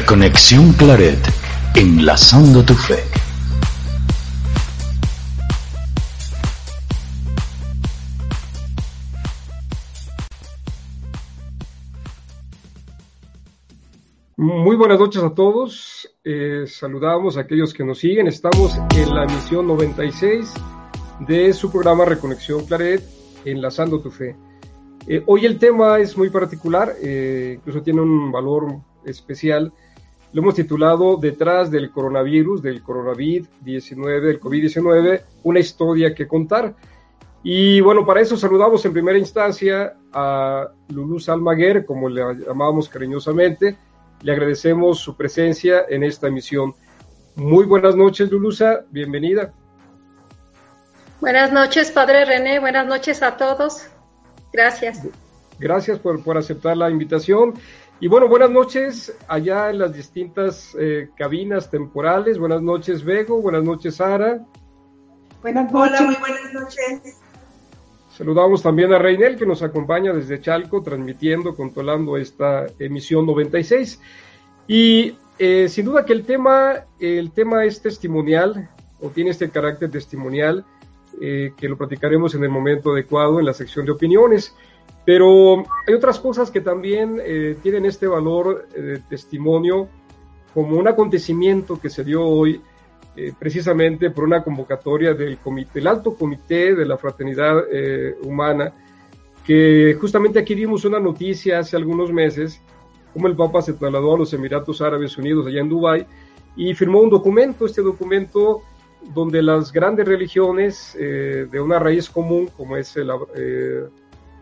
Reconexión Claret, enlazando tu fe. Muy buenas noches a todos. Eh, saludamos a aquellos que nos siguen. Estamos en la emisión 96 de su programa Reconexión Claret, enlazando tu fe. Eh, hoy el tema es muy particular, eh, incluso tiene un valor especial. Lo hemos titulado Detrás del coronavirus, del coronavirus-19, del COVID-19, una historia que contar. Y bueno, para eso saludamos en primera instancia a Lulú Salmaguer, como le llamábamos cariñosamente. Le agradecemos su presencia en esta emisión. Muy buenas noches, Lulusa, bienvenida. Buenas noches, Padre René, buenas noches a todos. Gracias. Gracias por, por aceptar la invitación. Y bueno, buenas noches allá en las distintas eh, cabinas temporales. Buenas noches, Vego. Buenas noches, Sara. Buenas noches. Hola, muy buenas noches. Saludamos también a Reinel, que nos acompaña desde Chalco, transmitiendo, controlando esta emisión 96. Y eh, sin duda que el tema, el tema es testimonial, o tiene este carácter testimonial, eh, que lo platicaremos en el momento adecuado en la sección de opiniones. Pero hay otras cosas que también eh, tienen este valor de testimonio, como un acontecimiento que se dio hoy eh, precisamente por una convocatoria del comité, el alto comité de la fraternidad humana, que justamente aquí vimos una noticia hace algunos meses, como el Papa se trasladó a los Emiratos Árabes Unidos, allá en Dubái, y firmó un documento. Este documento donde las grandes religiones eh, de una raíz común, como es eh,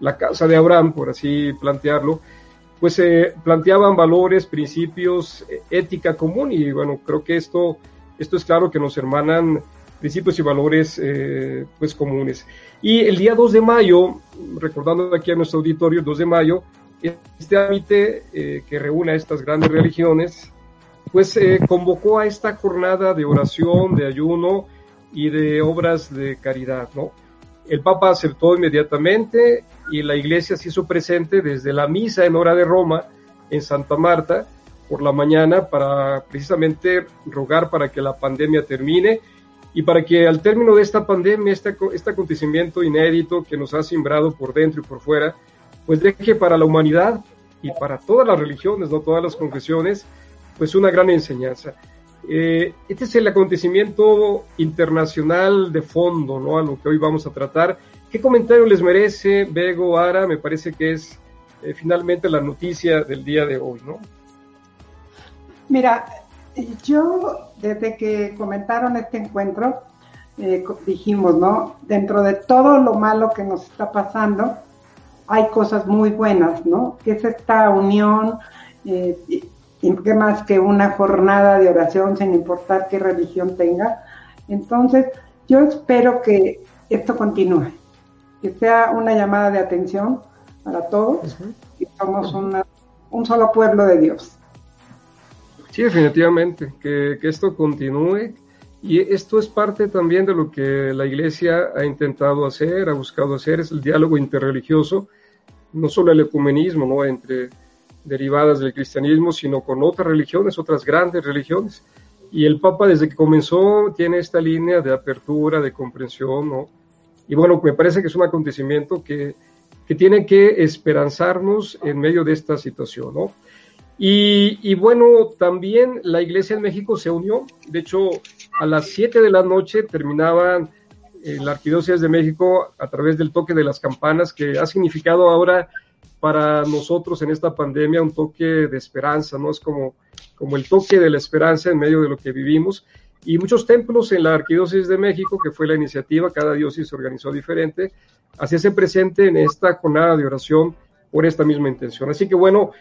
la casa de Abraham, por así plantearlo, pues eh, planteaban valores, principios, ética común y bueno, creo que esto, esto es claro que nos hermanan principios y valores pues comunes. Y el día 2 de mayo, recordando aquí a nuestro auditorio, el 2 de mayo, este ámbite que reúne a estas grandes religiones, pues eh, convocó a esta jornada de oración, de ayuno y de obras de caridad, ¿no? El Papa aceptó inmediatamente y la iglesia se hizo presente desde la misa en hora de Roma en Santa Marta por la mañana para precisamente rogar para que la pandemia termine y para que al término de esta pandemia, este, este acontecimiento inédito que nos ha simbrado por dentro y por fuera, pues deje para la humanidad y para todas las religiones, no todas las confesiones, pues una gran enseñanza. Eh, este es el acontecimiento internacional de fondo, ¿no? A lo que hoy vamos a tratar. ¿Qué comentario les merece, Bego, Ara? Me parece que es eh, finalmente la noticia del día de hoy, ¿no? Mira, yo desde que comentaron este encuentro, eh, dijimos, ¿no? Dentro de todo lo malo que nos está pasando, hay cosas muy buenas, ¿no? Que es esta unión y qué más que una jornada de oración sin importar qué religión tenga. Entonces, yo espero que esto continúe, que sea una llamada de atención para todos y somos un solo pueblo de Dios. Sí, definitivamente, que, que esto continúe y esto es parte también de lo que la Iglesia ha intentado hacer, ha buscado hacer, es el diálogo interreligioso, no solo el ecumenismo, ¿no? Entre derivadas del cristianismo, sino con otras religiones, otras grandes religiones. Y el Papa desde que comenzó tiene esta línea de apertura, de comprensión, ¿no? Y bueno, me parece que es un acontecimiento que, que tiene que esperanzarnos en medio de esta situación, ¿no? Y, y, bueno, también la Iglesia en México se unió. De hecho, a las 7 de la noche terminaban eh, la Arquidiócesis de México a través del toque de las campanas, que ha significado ahora para nosotros en esta pandemia un toque de esperanza, ¿no? Es como, como el toque de la esperanza en medio de lo que vivimos. Y muchos templos en la Arquidiócesis de México, que fue la iniciativa, cada diócesis se organizó diferente, hacíase presente en esta jornada de oración por esta misma intención. Así que bueno,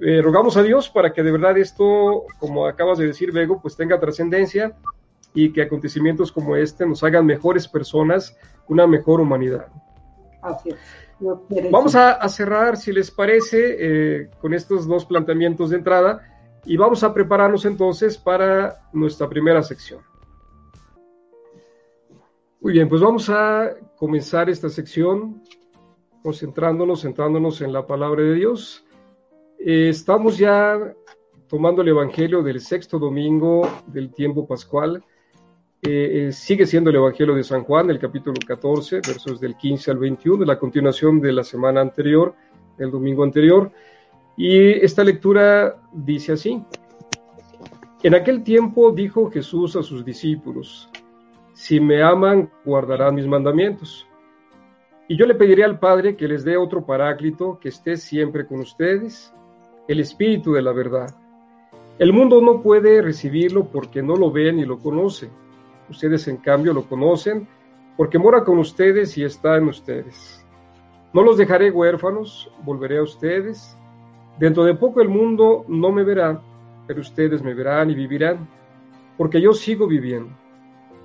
eh, rogamos a Dios para que de verdad esto, como acabas de decir, Bego, pues tenga trascendencia y que acontecimientos como este nos hagan mejores personas, una mejor humanidad. Así es. Vamos a, cerrar, si les parece, eh, con estos dos planteamientos de entrada y vamos a prepararnos entonces para nuestra primera sección. Muy bien, pues vamos a comenzar esta sección concentrándonos, centrándonos en la palabra de Dios. Eh, estamos ya tomando el Evangelio del sexto domingo del tiempo pascual. Eh, eh, sigue siendo el Evangelio de San Juan, el capítulo 14, versos del 15 al 21, la continuación de la semana anterior, el domingo anterior. Y esta lectura dice así. En aquel tiempo dijo Jesús a sus discípulos, si me aman, guardarán mis mandamientos. Y yo le pediré al Padre que les dé otro paráclito que esté siempre con ustedes, el Espíritu de la verdad. El mundo no puede recibirlo porque no lo ve ni lo conoce. Ustedes en cambio lo conocen porque mora con ustedes y está en ustedes. No los dejaré huérfanos, volveré a ustedes. Dentro de poco el mundo no me verá, pero ustedes me verán y vivirán, porque yo sigo viviendo.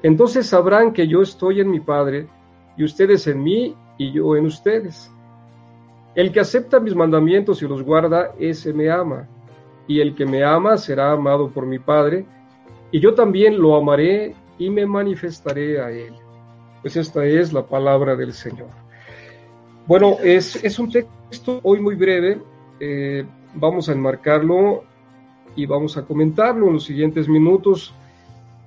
Entonces sabrán que yo estoy en mi Padre, y ustedes en mí, y yo en ustedes. El que acepta mis mandamientos y los guarda, ese me ama, y el que me ama será amado por mi Padre, y yo también lo amaré y me manifestaré a él. Pues esta es la palabra del Señor. Bueno, es, es un texto hoy muy breve, eh, vamos a enmarcarlo y vamos a comentarlo en los siguientes minutos.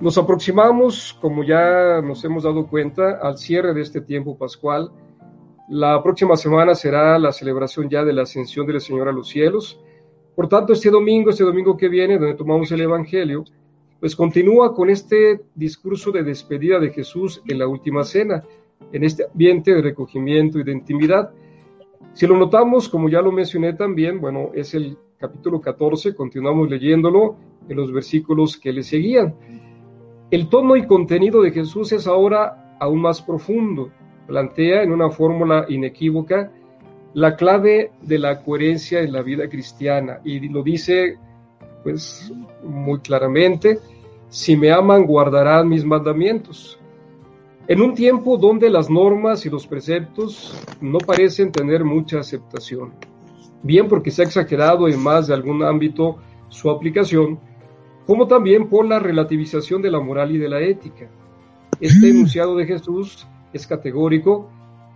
Nos aproximamos, como ya nos hemos dado cuenta, al cierre de este tiempo pascual. La próxima semana será la celebración ya de la ascensión del Señor a los cielos. Por tanto, este domingo, este domingo que viene, donde tomamos el Evangelio, pues continúa con este discurso de despedida de Jesús en la última cena, en este ambiente de recogimiento y de intimidad. Si lo notamos, como ya lo mencioné también, bueno, es el capítulo 14, continuamos leyéndolo en los versículos que le seguían. El tono y contenido de Jesús es ahora aún más profundo. Plantea en una fórmula inequívoca la clave de la coherencia en la vida cristiana y lo dice pues muy claramente, si me aman guardarán mis mandamientos. En un tiempo donde las normas y los preceptos no parecen tener mucha aceptación, bien porque se ha exagerado en más de algún ámbito su aplicación, como también por la relativización de la moral y de la ética. Este mm. enunciado de Jesús es categórico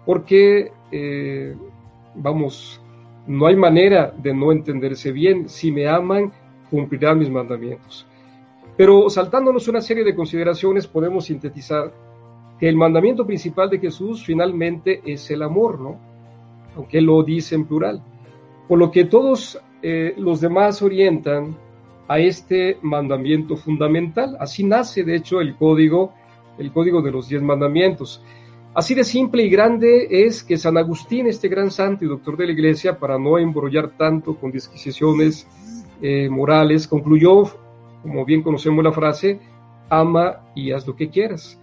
porque, eh, vamos, no hay manera de no entenderse bien. Si me aman, cumplirán mis mandamientos. Pero saltándonos una serie de consideraciones, podemos sintetizar que el mandamiento principal de Jesús finalmente es el amor, ¿no? Aunque lo dice en plural. Por lo que todos eh, los demás orientan a este mandamiento fundamental. Así nace, de hecho, el código, el código de los diez mandamientos. Así de simple y grande es que San Agustín, este gran santo y doctor de la Iglesia, para no embrollar tanto con disquisiciones eh, morales, concluyó, como bien conocemos la frase, ama y haz lo que quieras.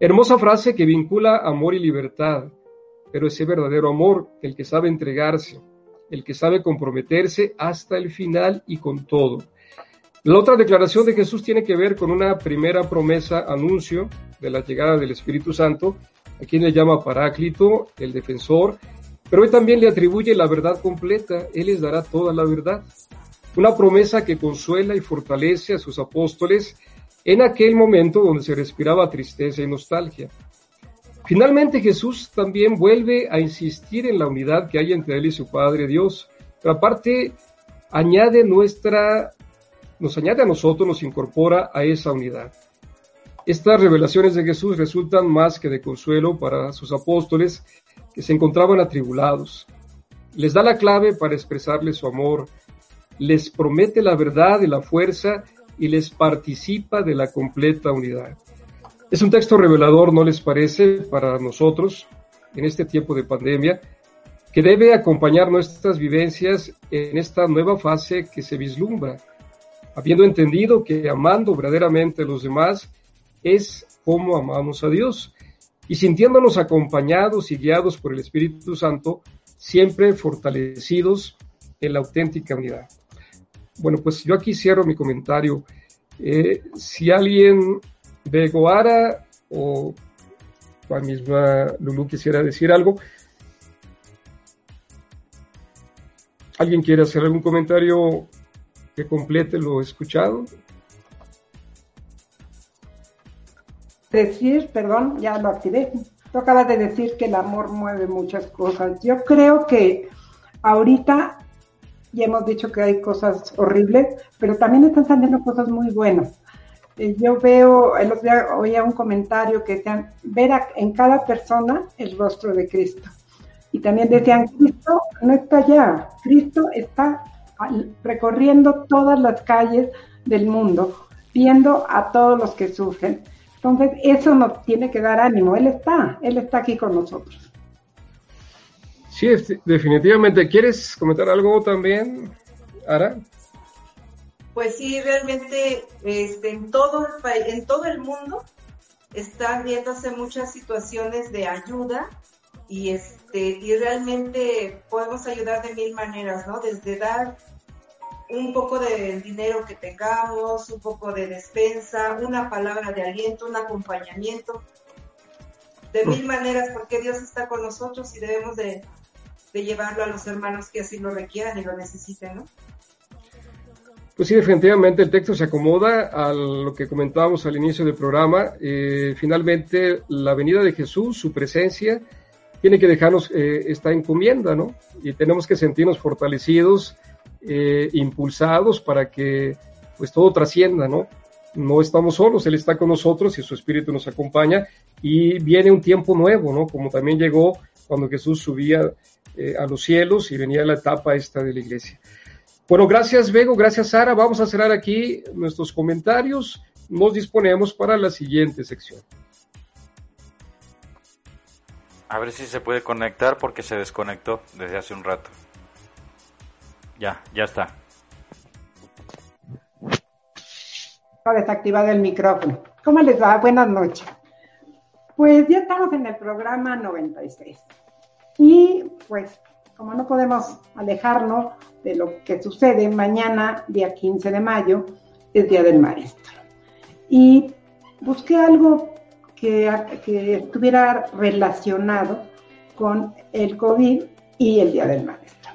Hermosa frase que vincula amor y libertad, pero ese verdadero amor, el que sabe entregarse, el que sabe comprometerse hasta el final y con todo. La otra declaración de Jesús tiene que ver con una primera promesa, anuncio de la llegada del Espíritu Santo, a quien le llama Paráclito, el defensor, pero hoy también le atribuye la verdad completa, Él les dará toda la verdad. Una promesa que consuela y fortalece a sus apóstoles en aquel momento donde se respiraba tristeza y nostalgia. Finalmente Jesús también vuelve a insistir en la unidad que hay entre Él y su Padre Dios, pero aparte añade nuestra, nos añade a nosotros, nos incorpora a esa unidad. Estas revelaciones de Jesús resultan más que de consuelo para sus apóstoles que se encontraban atribulados. Les da la clave para expresarles su amor, les promete la verdad y la fuerza y les participa de la completa unidad. Es un texto revelador, ¿no les parece, para nosotros en este tiempo de pandemia, que debe acompañar nuestras vivencias en esta nueva fase que se vislumbra, habiendo entendido que amando verdaderamente a los demás es como amamos a Dios y sintiéndonos acompañados y guiados por el Espíritu Santo, siempre fortalecidos en la auténtica unidad. Bueno, pues yo aquí cierro mi comentario. Eh, si alguien de Goara o la misma Lulu quisiera decir algo, ¿alguien quiere hacer algún comentario que complete lo escuchado? Decir, perdón, ya lo activé. Tú acabas de decir que el amor mueve muchas cosas. Yo creo que ahorita y hemos dicho que hay cosas horribles, pero también están saliendo cosas muy buenas. Eh, yo veo, el otro día oía un comentario que decían, ver en cada persona el rostro de Cristo. Y también decían, Cristo no está allá, Cristo está recorriendo todas las calles del mundo, viendo a todos los que sufren. Entonces, eso nos tiene que dar ánimo. Él está, Él está aquí con nosotros. Sí, definitivamente. ¿Quieres comentar algo también, Ara? Pues sí, realmente este, en, todo el, en todo el mundo están viéndose muchas situaciones de ayuda y este y realmente podemos ayudar de mil maneras, ¿no? Desde dar un poco de dinero que tengamos, un poco de despensa, una palabra de aliento, un acompañamiento, de mil maneras, porque Dios está con nosotros y debemos de, llevarlo a los hermanos que así lo requieran y lo necesiten, ¿no? Pues sí, definitivamente el texto se acomoda a lo que comentábamos al inicio del programa. Eh, finalmente, la venida de Jesús, su presencia, tiene que dejarnos eh, esta encomienda, ¿no? Y tenemos que sentirnos fortalecidos, eh, impulsados para que pues todo trascienda, ¿no? No estamos solos, Él está con nosotros y su Espíritu nos acompaña y viene un tiempo nuevo, ¿no? Como también llegó cuando Jesús subía eh, a los cielos y venía la etapa esta de la iglesia. Bueno, gracias Vego, gracias Sara. Vamos a cerrar aquí nuestros comentarios. Nos disponemos para la siguiente sección. A ver si se puede conectar porque se desconectó desde hace un rato. Ya, ya está. Desactivado el micrófono. ¿Cómo les va? Buenas noches. Pues ya estamos en el programa 96. Y pues, como no podemos alejarnos de lo que sucede mañana, día 15 de mayo, es Día del Maestro. Y busqué algo que, estuviera relacionado con el COVID y el Día del Maestro.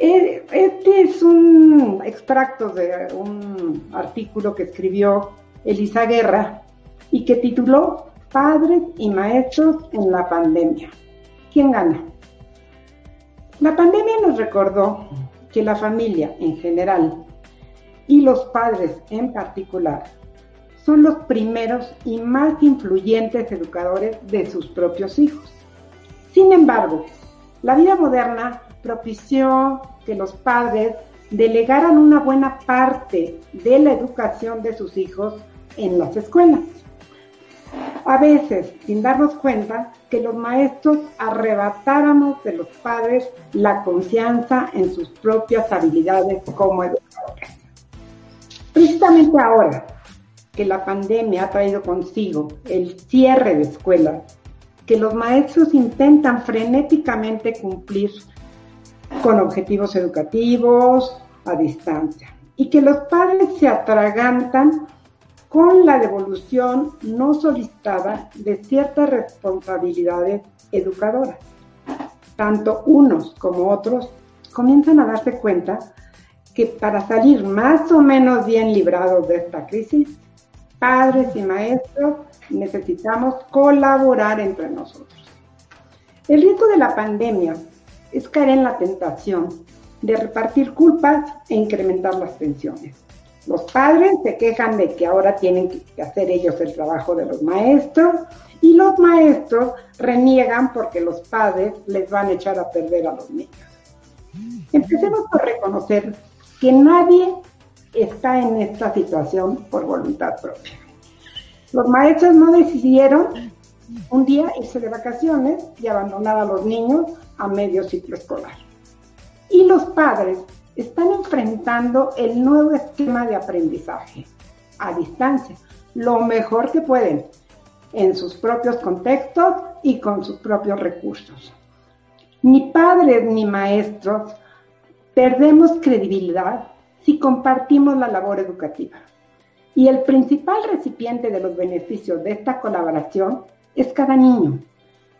Eh, este es un extracto de un artículo que escribió Elisa Guerra y que tituló Padres y Maestros en la Pandemia. ¿Quién gana? La pandemia nos recordó que la familia en general y los padres en particular son los primeros y más influyentes educadores de sus propios hijos. Sin embargo, la vida moderna propició que los padres delegaran una buena parte de la educación de sus hijos en las escuelas. Veces, sin darnos cuenta, que los maestros arrebatáramos de los padres la confianza en sus propias habilidades como educadores. Precisamente ahora que la pandemia ha traído consigo el cierre de escuelas, que los maestros intentan frenéticamente cumplir con objetivos educativos a distancia y que los padres se atragantan con la devolución no solicitada de ciertas responsabilidades educadoras. Tanto unos como otros comienzan a darse cuenta que para salir más o menos bien librados de esta crisis, padres y maestros necesitamos colaborar entre nosotros. El riesgo de la pandemia es caer en la tentación de repartir culpas e incrementar las pensiones. Los padres se quejan de que ahora tienen que hacer ellos el trabajo de los maestros y los maestros reniegan porque los padres les van a echar a perder a los niños. Empecemos por reconocer que nadie está en esta situación por voluntad propia. Los maestros no decidieron un día irse de vacaciones y abandonar a los niños a medio ciclo escolar. Y los padres están enfrentando el nuevo esquema de aprendizaje a distancia, lo mejor que pueden, en sus propios contextos y con sus propios recursos. Ni padres ni maestros perdemos credibilidad si compartimos la labor educativa. Y el principal recipiente de los beneficios de esta colaboración es cada niño,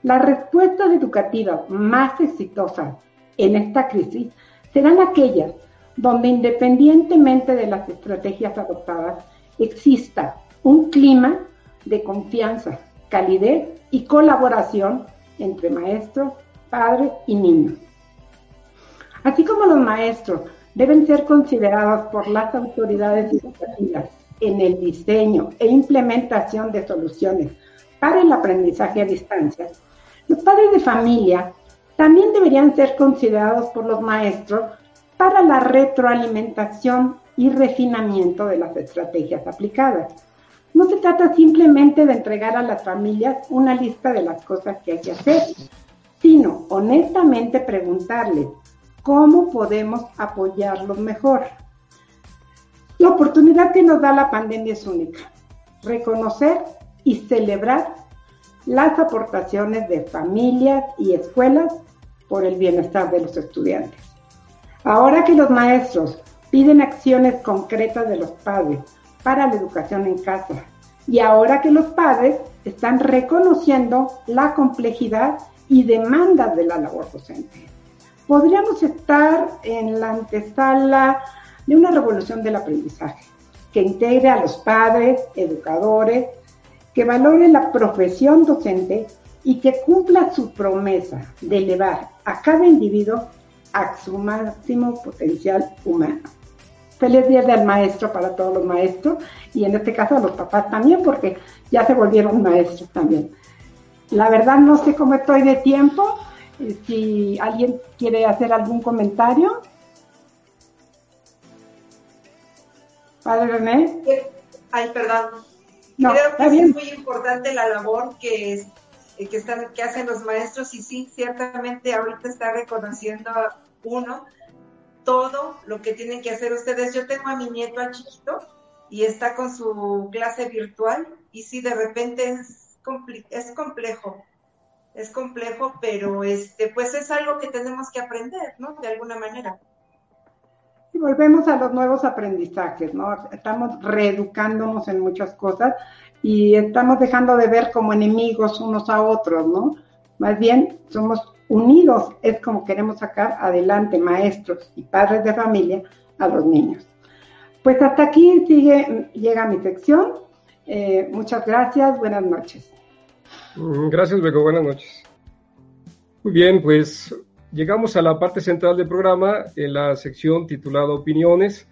las respuestas educativas más exitosas en esta crisis serán aquellas donde independientemente de las estrategias adoptadas, exista un clima de confianza, calidez y colaboración entre maestros, padres y niños. así como los maestros deben ser considerados por las autoridades educativas en el diseño e implementación de soluciones para el aprendizaje a distancia, los padres de familia también deberían ser considerados por los maestros para la retroalimentación y refinamiento de las estrategias aplicadas. No se trata simplemente de entregar a las familias una lista de las cosas que hay que hacer, sino honestamente preguntarles cómo podemos apoyarlos mejor. La oportunidad que nos da la pandemia es única. Reconocer y celebrar las aportaciones de familias y escuelas por el bienestar de los estudiantes. Ahora que los maestros piden acciones concretas de los padres para la educación en casa y ahora que los padres están reconociendo la complejidad y demandas de la labor docente. Podríamos estar en la antesala de una revolución del aprendizaje que integre a los padres, educadores, que valore la profesión docente y que cumpla su promesa de elevar a cada individuo a su máximo potencial humano. Feliz día del maestro para todos los maestros y en este caso a los papás también porque ya se volvieron maestros también. La verdad no sé cómo estoy de tiempo, eh, si alguien quiere hacer algún comentario. Padre René. Ay, perdón. Creo que es muy importante la labor que, que, están, que hacen los maestros y sí, ciertamente ahorita está reconociendo uno todo lo que tienen que hacer ustedes. Yo tengo a mi nieto a chiquito y está con su clase virtual y sí, de repente es, es complejo, es complejo, pero este, pues es algo que tenemos que aprender, ¿no? De alguna manera. Y volvemos a los nuevos aprendizajes, ¿no? Estamos reeducándonos en muchas cosas y estamos dejando de ver como enemigos unos a otros, ¿no? Más bien somos unidos, es como queremos sacar adelante maestros y padres de familia a los niños. Pues hasta aquí sigue, llega mi sección. Eh, muchas gracias, buenas noches. Mm, gracias, Beco, buenas noches. Muy bien, pues llegamos a la parte central del programa, en la sección titulada Opiniones,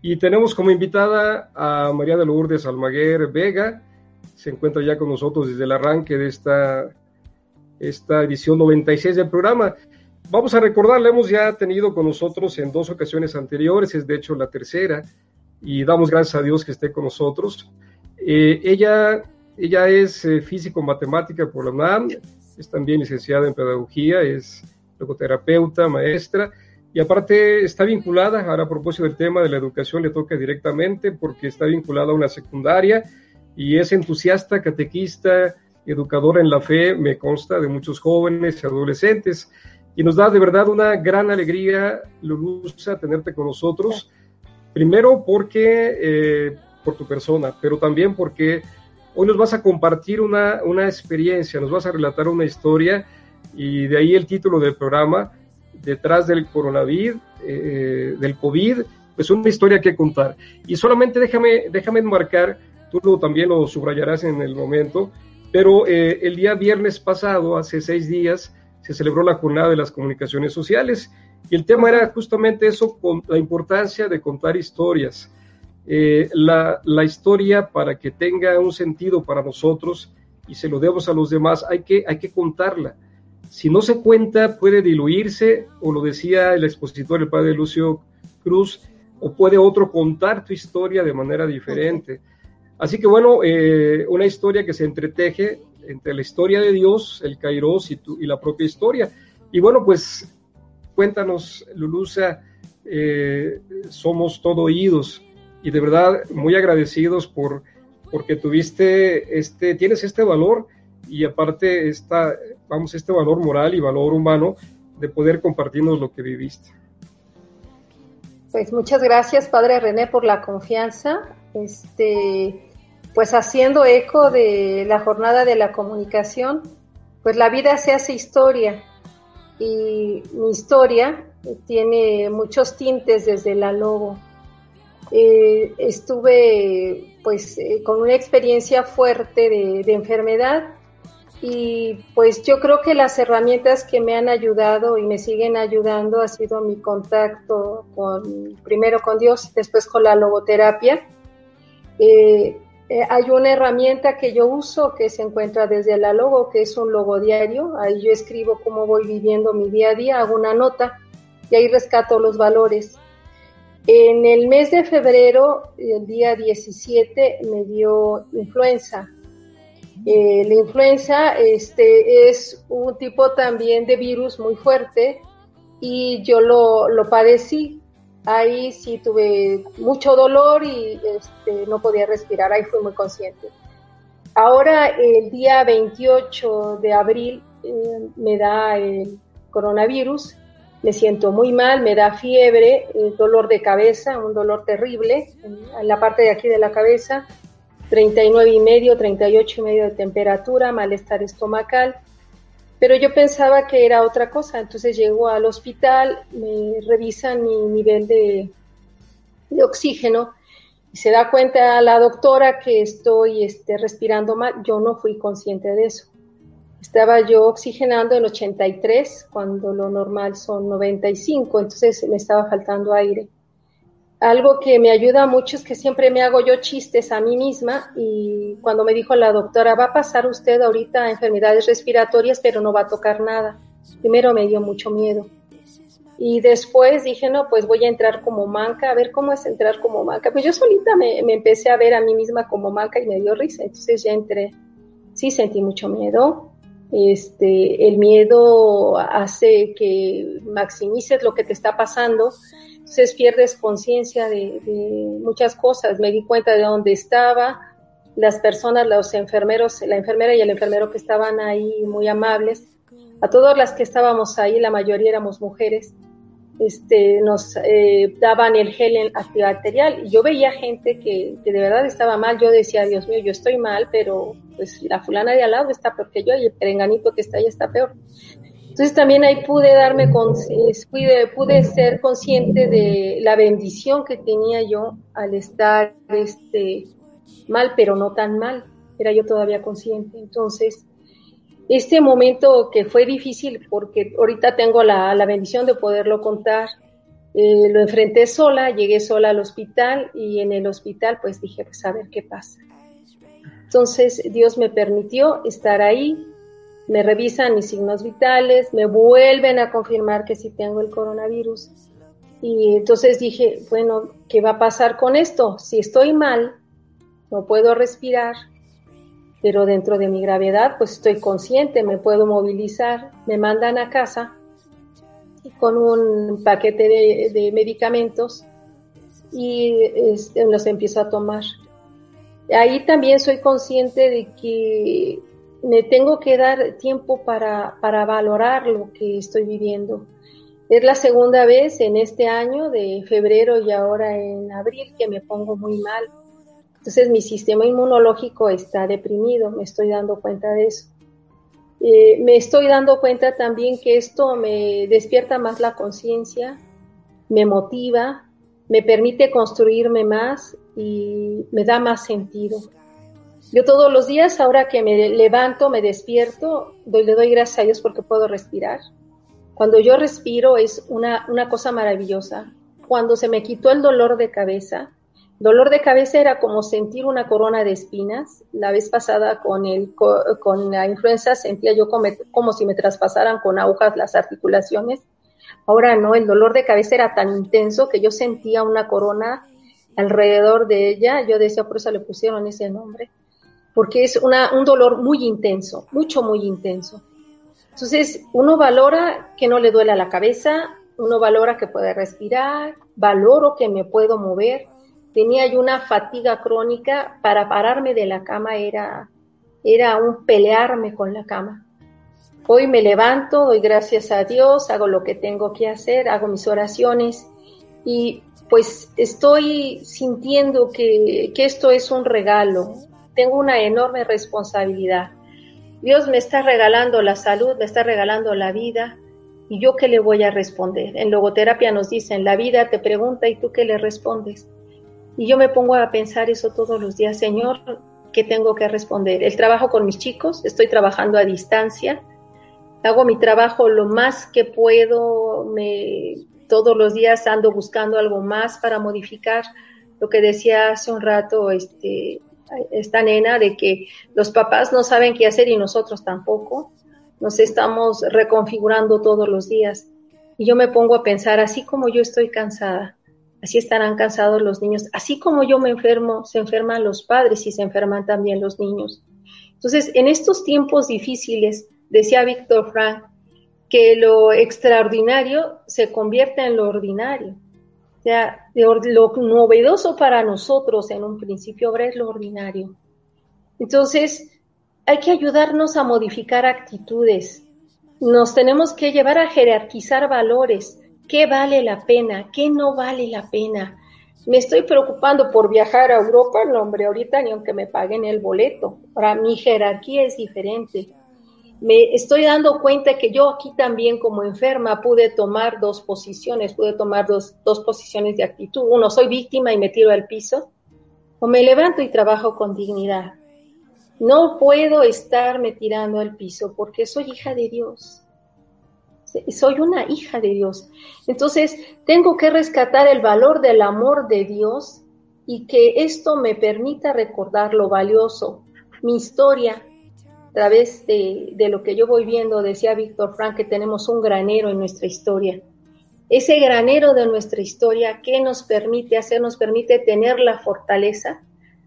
y tenemos como invitada a María de Lourdes Almaguer Vega, se encuentra ya con nosotros desde el arranque de esta, esta edición 96 del programa. Vamos a recordar, la hemos ya tenido con nosotros en dos ocasiones anteriores, es de hecho la tercera, y damos gracias a Dios que esté con nosotros. Eh, ella, ella es eh, físico-matemática por la UNAM, es también licenciada en pedagogía, es logoterapeuta, maestra, y aparte está vinculada, ahora a propósito del tema de la educación le toca directamente porque está vinculada a una secundaria y es entusiasta, catequista, educadora en la fe, me consta, de muchos jóvenes y adolescentes. Y nos da de verdad una gran alegría, Lulusa, tenerte con nosotros. Primero porque, eh, por tu persona, pero también porque hoy nos vas a compartir una, una experiencia, nos vas a relatar una historia y de ahí el título del programa, detrás del coronavirus, eh, del COVID, pues una historia que contar. Y solamente déjame, déjame enmarcar, tú lo, también lo subrayarás en el momento, pero eh, el día viernes pasado, hace seis días, se celebró la jornada de las comunicaciones sociales y el tema era justamente eso, con la importancia de contar historias. Eh, la, la, historia para que tenga un sentido para nosotros y se lo demos a los demás, hay que, hay que contarla si no se cuenta, puede diluirse, o lo decía el expositor, el padre Lucio Cruz, o puede otro contar tu historia de manera diferente. Así que bueno, eh, una historia que se entreteje entre la historia de Dios, el Kairos y, tu, y la propia historia. Y bueno, pues cuéntanos, Lulusa, eh, somos todo oídos y de verdad muy agradecidos por porque tuviste este, tienes este valor y aparte esta, vamos, este valor moral y valor humano de poder compartirnos lo que viviste. Pues muchas gracias, Padre René, por la confianza. Este, pues haciendo eco de la jornada de la comunicación, pues la vida se hace historia y mi historia tiene muchos tintes desde la logo. Eh, estuve pues eh, con una experiencia fuerte de, de enfermedad y pues yo creo que las herramientas que me han ayudado y me siguen ayudando ha sido mi contacto con primero con Dios, después con la logoterapia. Eh, eh, hay una herramienta que yo uso que se encuentra desde la logo, que es un logo diario. Ahí yo escribo cómo voy viviendo mi día a día, hago una nota y ahí rescato los valores. En el mes de febrero, el día 17, me dio influenza. Eh, la influenza este, es un tipo también de virus muy fuerte y yo lo, lo padecí. Ahí sí tuve mucho dolor y este, no podía respirar, ahí fui muy consciente. Ahora, el día 28 de abril, eh, me da el coronavirus, me siento muy mal, me da fiebre, eh, dolor de cabeza, un dolor terrible en la parte de aquí de la cabeza, 39 y medio, 38 y medio de temperatura, malestar estomacal, pero yo pensaba que era otra cosa, entonces llego al hospital, me revisan mi nivel de, oxígeno y se da cuenta la doctora que estoy este, respirando mal, yo no fui consciente de eso. Estaba yo oxigenando en 83 cuando lo normal son 95, entonces me estaba faltando aire algo que me ayuda mucho es que siempre me hago yo chistes a mí misma y cuando me dijo la doctora, va a pasar usted ahorita enfermedades respiratorias, pero no va a tocar nada. Primero me dio mucho miedo. Y después dije, no, pues voy a entrar como manca, a ver cómo es entrar como manca. Pues yo solita me, me empecé a ver a mí misma como manca y me dio risa. Entonces ya entré. Sí sentí mucho miedo. Este, el miedo hace que maximices lo que te está pasando entonces pierdes conciencia de, muchas cosas. Me di cuenta de dónde estaba, las personas, los enfermeros, la enfermera y el enfermero que estaban ahí muy amables. A todas las que estábamos ahí, la mayoría éramos mujeres, este, nos eh, daban el gel antibacterial y yo veía gente que, que, de verdad estaba mal. Yo decía, Dios mío, yo estoy mal, pero pues la fulana de al lado está peor que yo y el perenganito que está ahí está peor. Entonces también ahí pude darme, pude ser consciente de la bendición que tenía yo al estar este, mal, pero no tan mal. Era yo todavía consciente. Entonces, este momento que fue difícil, porque ahorita tengo la, la bendición de poderlo contar, eh, lo enfrenté sola, llegué sola al hospital y en el hospital pues dije, pues a ver qué pasa. Entonces Dios me permitió estar ahí, me revisan mis signos vitales, me vuelven a confirmar que sí tengo el coronavirus. Y entonces dije, bueno, ¿qué va a pasar con esto? Si estoy mal, no puedo respirar, pero dentro de mi gravedad, pues estoy consciente, me puedo movilizar, me mandan a casa con un paquete de, medicamentos y este, los empiezo a tomar. Ahí también soy consciente de que me tengo que dar tiempo para, para valorar lo que estoy viviendo. Es la segunda vez en este año de febrero y ahora en abril que me pongo muy mal. Entonces mi sistema inmunológico está deprimido, me estoy dando cuenta de eso. Eh, me estoy dando cuenta también que esto me despierta más la conciencia, me motiva, me permite construirme más y me da más sentido. Yo todos los días, ahora que me levanto, me despierto, doy, le doy gracias a Dios porque puedo respirar. Cuando yo respiro es una, una cosa maravillosa. Cuando se me quitó el dolor de cabeza, dolor de cabeza era como sentir una corona de espinas. La vez pasada con, el, con la influenza sentía yo como, como si me traspasaran con agujas las articulaciones. Ahora no, el dolor de cabeza era tan intenso que yo sentía una corona alrededor de ella. Yo decía, por eso le pusieron ese nombre porque es un dolor muy intenso, mucho, muy intenso. Entonces, uno valora que no le duela la cabeza, uno valora que puede respirar, valoro que me puedo mover. Tenía yo una fatiga crónica, para pararme de la cama era, era un pelearme con la cama. Hoy me levanto, doy gracias a Dios, hago lo que tengo que hacer, hago mis oraciones y pues estoy sintiendo que esto es un regalo, tengo una enorme responsabilidad. Dios me está regalando la salud, me está regalando la vida, ¿y yo qué le voy a responder? En logoterapia nos dicen, la vida te pregunta y tú qué le respondes. Y yo me pongo a pensar eso todos los días, Señor, que tengo que responder. El trabajo con mis chicos, estoy trabajando a distancia, hago mi trabajo lo más que puedo, me, todos los días ando buscando algo más para modificar lo que decía hace un rato este, esta nena de que los papás no saben qué hacer y nosotros tampoco. Nos estamos reconfigurando todos los días. Y yo me pongo a pensar, así como yo estoy cansada, así estarán cansados los niños, así como yo me enfermo, se enferman los padres y se enferman también los niños. Entonces, en estos tiempos difíciles, decía Víctor Frank, que lo extraordinario se convierte en lo ordinario. O sea, lo novedoso para nosotros en un principio ahora es lo ordinario. Entonces, hay que ayudarnos a modificar actitudes. Nos tenemos que llevar a jerarquizar valores. ¿Qué vale la pena? ¿Qué no vale la pena? Me estoy preocupando por viajar a Europa, no, hombre, ahorita ni aunque me paguen el boleto. Ahora, mi jerarquía es diferente me estoy dando cuenta que yo aquí también como enferma pude tomar dos posiciones, pude tomar dos, dos posiciones de actitud. Uno, soy víctima y me tiro al piso, o me levanto y trabajo con dignidad. No puedo estarme tirando al piso porque soy hija de Dios. Soy una hija de Dios. Entonces, tengo que rescatar el valor del amor de Dios y que esto me permita recordar lo valioso, mi historia, través de, lo que yo voy viendo, decía Víctor Frank, que tenemos un granero en nuestra historia. Ese granero de nuestra historia, ¿qué nos permite hacer? Nos permite tener la fortaleza.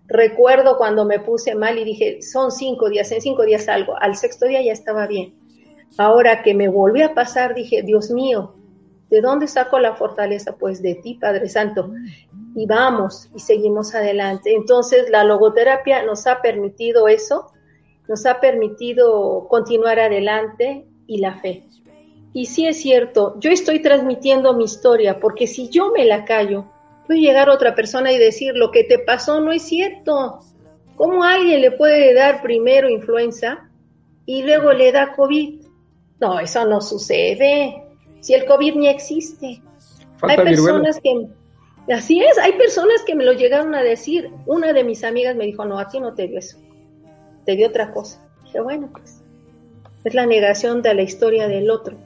Recuerdo cuando me puse mal y dije, son cinco días, en cinco días algo. Al sexto día ya estaba bien. Ahora que me volví a pasar, dije, Dios mío, ¿de dónde saco la fortaleza? Pues de ti, Padre Santo. Y vamos y seguimos adelante. Entonces, la logoterapia nos ha permitido eso, nos ha permitido continuar adelante y la fe. Y sí es cierto, yo estoy transmitiendo mi historia, porque si yo me la callo, puede llegar otra persona y decir lo que te pasó no es cierto. ¿Cómo alguien le puede dar primero influenza y luego le da COVID? No, eso no sucede. Si el COVID ni existe. hay personas que así es, hay personas que me lo llegaron a decir. Una de mis amigas me dijo, no, a ti no te dio eso te dio otra cosa. Dije, bueno, pues es la negación de la historia del otro.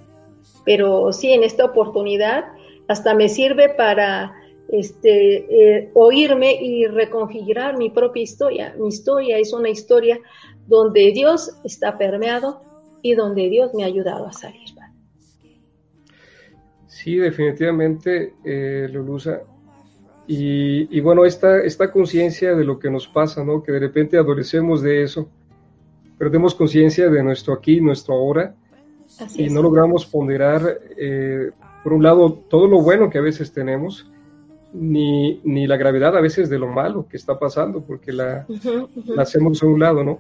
Pero sí, en esta oportunidad hasta me sirve para este, eh, oírme y reconfigurar mi propia historia. Mi historia es una historia donde Dios está permeado y donde Dios me ha ayudado a salir. Sí, definitivamente, eh, Lulusa. Y, bueno, esta, esta conciencia de lo que nos pasa, ¿no? Que de repente adolecemos de eso, perdemos conciencia de nuestro aquí, nuestro ahora, y no logramos ponderar, eh, por un lado, todo lo bueno que a veces tenemos, ni, ni, la gravedad a veces de lo malo que está pasando, porque la, la hacemos a un lado, ¿no?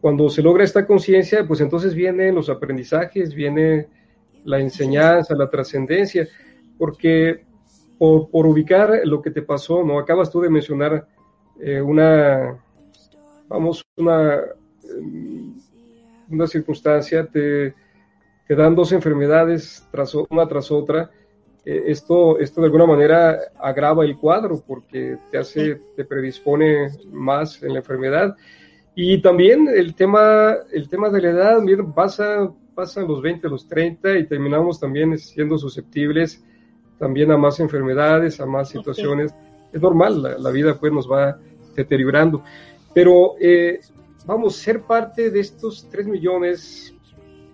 Cuando se logra esta conciencia, pues entonces vienen los aprendizajes, viene la enseñanza, la trascendencia, porque por, ubicar lo que te pasó, ¿no? Acabas tú de mencionar eh, una, vamos, una, mm, una circunstancia, te, te, dan dos enfermedades tras, una tras otra. Eh, esto, esto de alguna manera agrava el cuadro porque te hace, te predispone más en la enfermedad. Y también el tema, el tema de la edad, pasa, pasan los 20, los 30 y terminamos también siendo susceptibles también a más enfermedades, a más situaciones. Es normal, la, vida pues nos va deteriorando. Pero eh, vamos, ser parte de estos 3 millones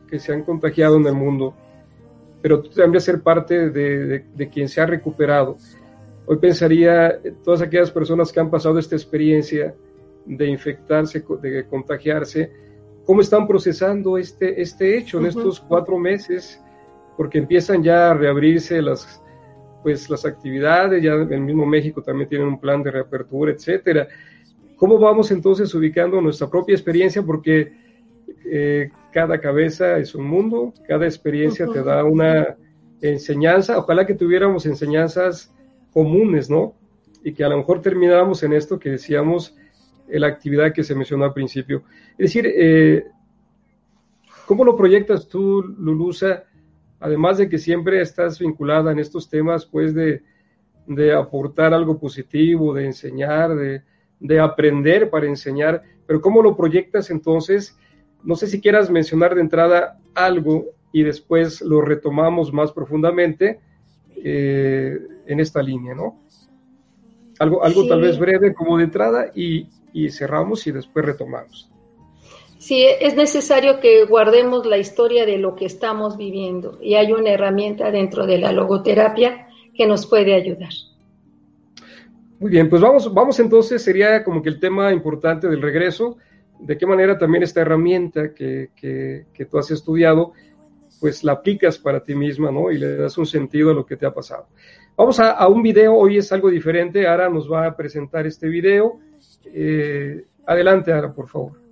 que se han contagiado en el mundo, pero tú también ser parte de, de, quien se ha recuperado. Hoy pensaría todas aquellas personas que han pasado esta experiencia de infectarse, de contagiarse, cómo están procesando este, este hecho en estos cuatro meses, porque empiezan ya a reabrirse las, pues las actividades, ya el mismo México también tiene un plan de reapertura, etcétera. ¿Cómo vamos entonces ubicando nuestra propia experiencia? Porque eh, cada cabeza es un mundo, cada experiencia te da una enseñanza, ojalá que tuviéramos enseñanzas comunes, ¿no? Y que a lo mejor termináramos en esto que decíamos, la actividad que se mencionó al principio. Es decir, eh, ¿cómo lo proyectas tú, Lulusa? Además de que siempre estás vinculada en estos temas, pues de, aportar algo positivo, de enseñar, de, de aprender para enseñar, pero ¿cómo lo proyectas entonces? No sé si quieras mencionar de entrada algo y después lo retomamos más profundamente eh, en esta línea, ¿no? Algo, algo tal vez breve como de entrada y, y cerramos y después retomamos. Sí, es necesario que guardemos la historia de lo que estamos viviendo y hay una herramienta dentro de la logoterapia que nos puede ayudar. Muy bien, pues vamos, vamos entonces, sería como que el tema importante del regreso, de qué manera también esta herramienta que, que, tú has estudiado, pues la aplicas para ti misma, ¿no? Y le das un sentido a lo que te ha pasado. Vamos a, a un video, hoy es algo diferente, Ara nos va a presentar este video. Eh, adelante, Ara, por favor.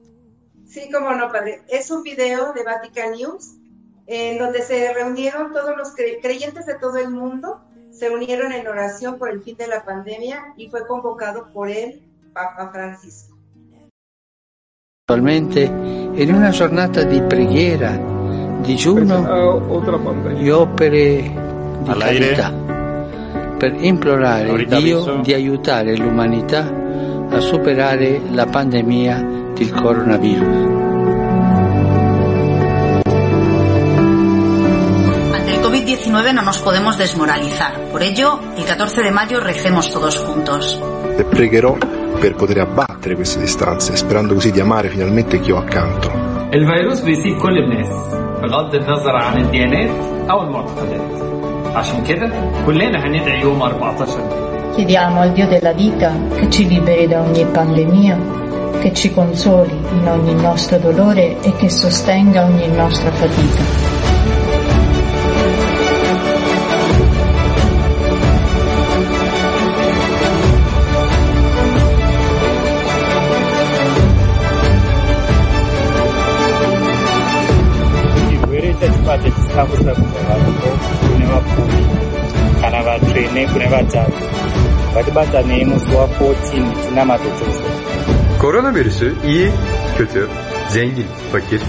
Sí, como no, padre. Es un video de Vatican News en donde se reunieron todos los creyentes de todo el mundo, se unieron en oración por el fin de la pandemia y fue convocado por el Papa Francisco. Attualmente in una giornata di preghiera, digiuno e opere di carità per implorare Dio di aiutare l'umanità a superare la pandemia del coronavirus. Ante el COVID-19 no nos podemos desmoralizar. Por ello, el 14 de mayo recemos todos juntos. E pregherò per poter abbattere queste distanze, sperando così di amare finalmente chi ho accanto. الفيروس بيصيب كل الناس بغض النظر عن الديانات أو المعتقدات عشان كده كلنا هندعي يوم 14 Chiediamo al Dio della vita che ci liberi da ogni pandemia che ci consoli in ogni nostro dolore e che sostenga ogni nostra fatica. kuitira kuitira kuti variko kune vapfumi kana vatsvene kune vatatu ngatibatsanei musi wa14 tina matotoso Koronavirüsü iyi, kötü, zengin, fakir,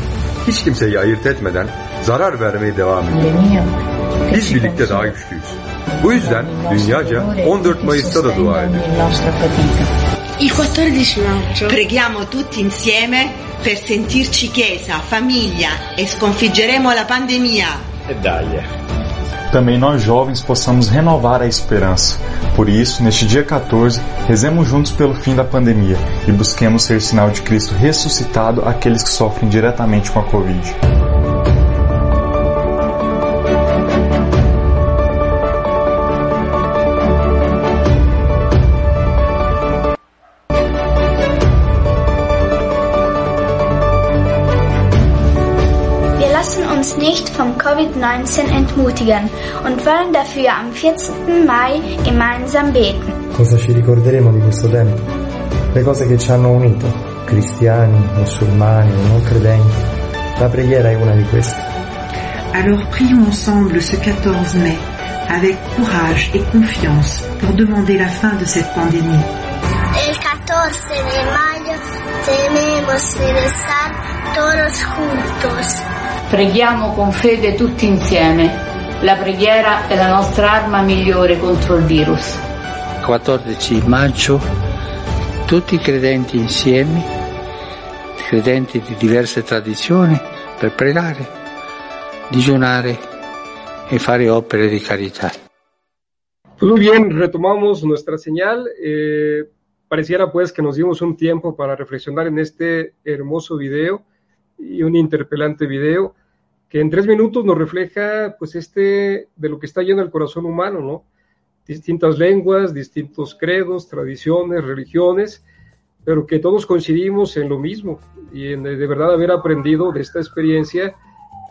hiç kimseyi ayırt etmeden zarar vermeye devam ediyor. Biz birlikte daha güçlüyüz. Bu yüzden dünyaca 14 Mayıs'ta da dua ediyoruz. Il 14 maggio preghiamo tutti insieme per sentirci chiesa, famiglia e sconfiggeremo la pandemia. E dai. Também nós jovens possamos renovar a esperança. Por isso, neste dia 14, rezemos juntos pelo fim da pandemia e busquemos ser sinal de Cristo ressuscitado àqueles que sofrem diretamente com a Covid. vom Covid-19 entmutigen und wollen dafür am 14. Mai gemeinsam beten. Cosa ci ricorderemo di questo tempo? Le cose che ci hanno unito, cristiani, musulmani, non credenti. La preghiera è una di queste. Alors prions ensemble ce 14 mai avec courage et confiance pour demander la fin de cette pandémie. El 14 de mayo tenemos que rezar todos juntos. Preghiamo con fede tutti insieme. La preghiera è la nostra arma migliore contro il virus. 14 maggio, tutti i credenti insieme, credenti di diverse tradizioni, per pregare, digiunare e fare opere di carità. Muy bien, retomamos nuestra señal. Eh, pareciera pues que nos dimos un tiempo para reflexionar en este hermoso video y un interpelante video que en tres minutos nos refleja pues este de lo que está lleno el corazón humano, ¿no? Distintas lenguas, distintos credos, tradiciones, religiones, pero que todos coincidimos en lo mismo y de verdad haber aprendido de esta experiencia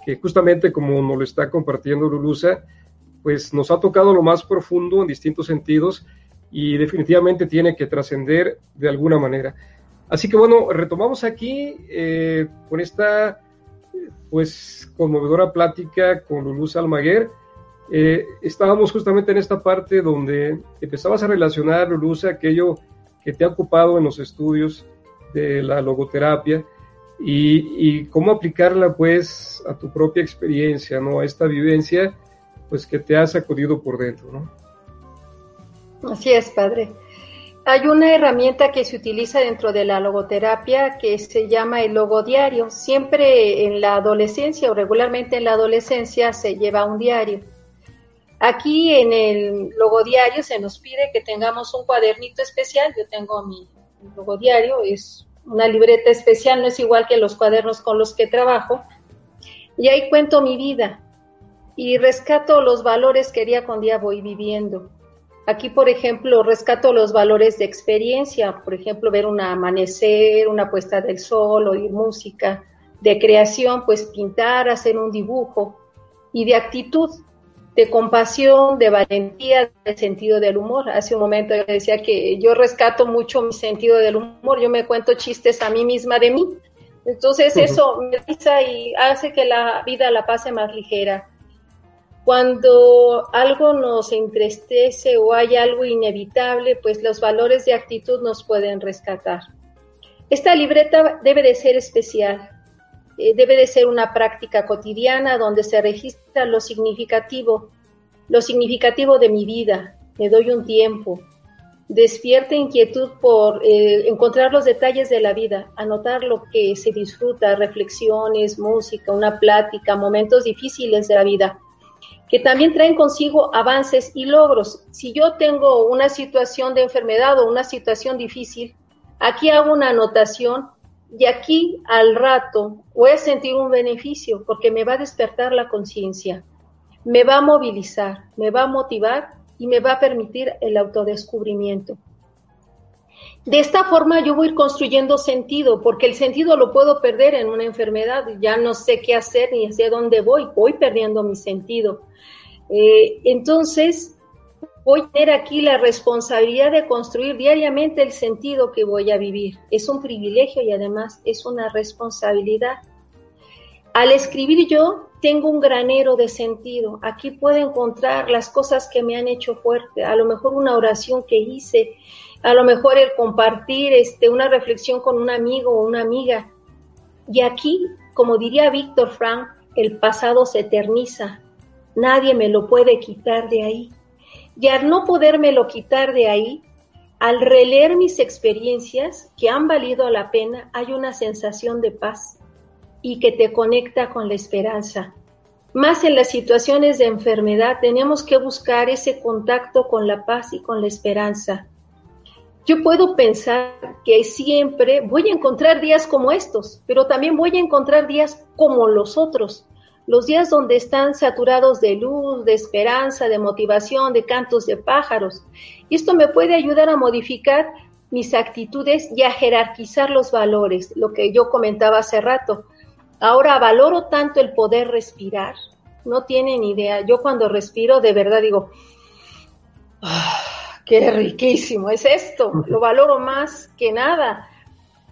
que justamente como nos lo está compartiendo Lulusa, pues nos ha tocado lo más profundo en distintos sentidos y definitivamente tiene que trascender de alguna manera. Así que bueno, retomamos aquí eh, con esta pues conmovedora plática con Luluz Almaguer. Eh, estábamos justamente en esta parte donde empezabas a relacionar, Luluz, aquello que te ha ocupado en los estudios de la logoterapia y, y, cómo aplicarla pues a tu propia experiencia, ¿no? A esta vivencia pues que te ha sacudido por dentro, ¿no? Así es, padre. Hay una herramienta que se utiliza dentro de la logoterapia que se llama el logo diario. Siempre en la adolescencia o regularmente en la adolescencia se lleva un diario. Aquí en el logo diario se nos pide que tengamos un cuadernito especial. Yo tengo mi logo diario, es una libreta especial, no es igual que los cuadernos con los que trabajo. Y ahí cuento mi vida y rescato los valores que día con día voy viviendo Aquí, por ejemplo, rescato los valores de experiencia, por ejemplo, ver un amanecer, una puesta del sol, oír música, de creación, pues pintar, hacer un dibujo, y de actitud, de compasión, de valentía, de sentido del humor. Hace un momento yo decía que yo rescato mucho mi sentido del humor, yo me cuento chistes a mí misma de mí. Entonces eso me risa y hace que la vida la pase más ligera. Cuando algo nos entristece o hay algo inevitable, pues los valores de actitud nos pueden rescatar. Esta libreta debe de ser especial, eh, debe de ser una práctica cotidiana donde se registra lo significativo, lo significativo de mi vida. Me doy un tiempo, despierta inquietud por eh, encontrar los detalles de la vida, anotar lo que se disfruta, reflexiones, música, una plática, momentos difíciles de la vida que también traen consigo avances y logros. Si yo tengo una situación de enfermedad o una situación difícil, aquí hago una anotación y aquí al rato voy a sentir un beneficio porque me va a despertar la conciencia, me va a movilizar, me va a motivar y me va a permitir el autodescubrimiento. De esta forma yo voy construyendo sentido, porque el sentido lo puedo perder en una enfermedad, ya no sé qué hacer ni hacia dónde voy, voy perdiendo mi sentido. Eh, entonces, voy a tener aquí la responsabilidad de construir diariamente el sentido que voy a vivir. Es un privilegio y además es una responsabilidad. Al escribir yo, tengo un granero de sentido. Aquí puedo encontrar las cosas que me han hecho fuerte, a lo mejor una oración que hice, a lo mejor el compartir este, una reflexión con un amigo o una amiga. Y aquí, como diría Víctor Frank, el pasado se eterniza, Nadie me lo puede quitar de ahí. Y al no podérmelo quitar de ahí, al releer mis experiencias que han valido la pena, hay una sensación de paz y que te conecta con la esperanza. Más en las situaciones de enfermedad tenemos que buscar ese contacto con la paz y con la esperanza. Yo puedo pensar que siempre voy a encontrar días como estos, pero también voy a encontrar días como los otros, los días donde están saturados de luz, de esperanza, de motivación, de cantos de pájaros. Y esto me puede ayudar a modificar mis actitudes y a jerarquizar los valores, lo que yo comentaba hace rato. Ahora valoro tanto el poder respirar, no tienen idea. Yo cuando respiro de verdad digo, ah, qué riquísimo es esto, lo valoro más que nada,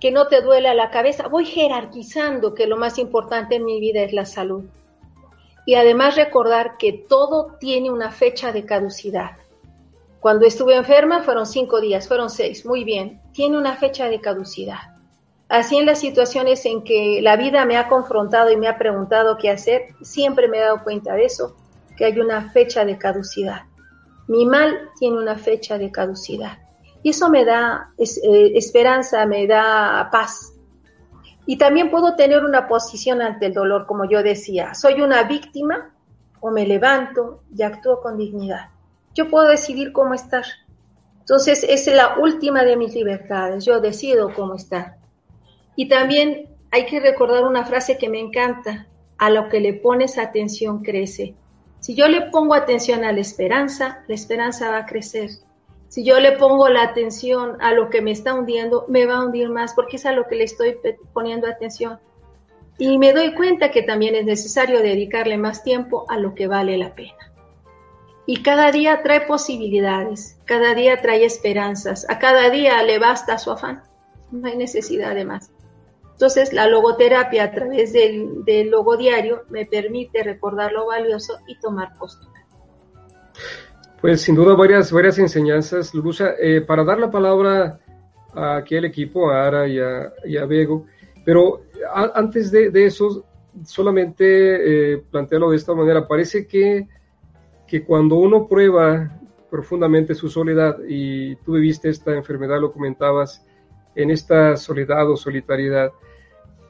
que no te duele la cabeza. Voy jerarquizando que lo más importante en mi vida es la salud y además recordar que todo tiene una fecha de caducidad. Cuando estuve enferma fueron cinco días, fueron seis, muy bien, tiene una fecha de caducidad. Así en las situaciones en que la vida me ha confrontado y me ha preguntado qué hacer, siempre me he dado cuenta de eso, que hay una fecha de caducidad. Mi mal tiene una fecha de caducidad. Y eso me da eh, esperanza, me da paz, y también puedo tener una posición ante el dolor, como yo decía, soy una víctima o me levanto y actúo con dignidad. Yo puedo decidir cómo estar. Entonces, es la última de mis libertades. Yo decido cómo estar. Y también hay que recordar una frase que me encanta. A lo que le pones atención crece. Si yo le pongo atención a la esperanza, la esperanza va a crecer. Si yo le pongo la atención a lo que me está hundiendo, me va a hundir más porque es a lo que le estoy poniendo atención. Y me doy cuenta que también es necesario dedicarle más tiempo a lo que vale la pena. Y cada día trae posibilidades, cada día trae esperanzas, a cada día le basta su afán, no hay necesidad de más. Entonces la logoterapia a través del, del logo diario me permite recordar lo valioso y tomar postura. Pues sin duda varias, varias enseñanzas, Lurusa. Eh, para dar la palabra aquí al equipo, a Ara y a, y Bego, pero antes de, eso, solamente eh, plantearlo de esta manera. Parece que, que cuando uno prueba profundamente su soledad y tú viviste esta enfermedad, lo comentabas, en esta soledad o solitariedad,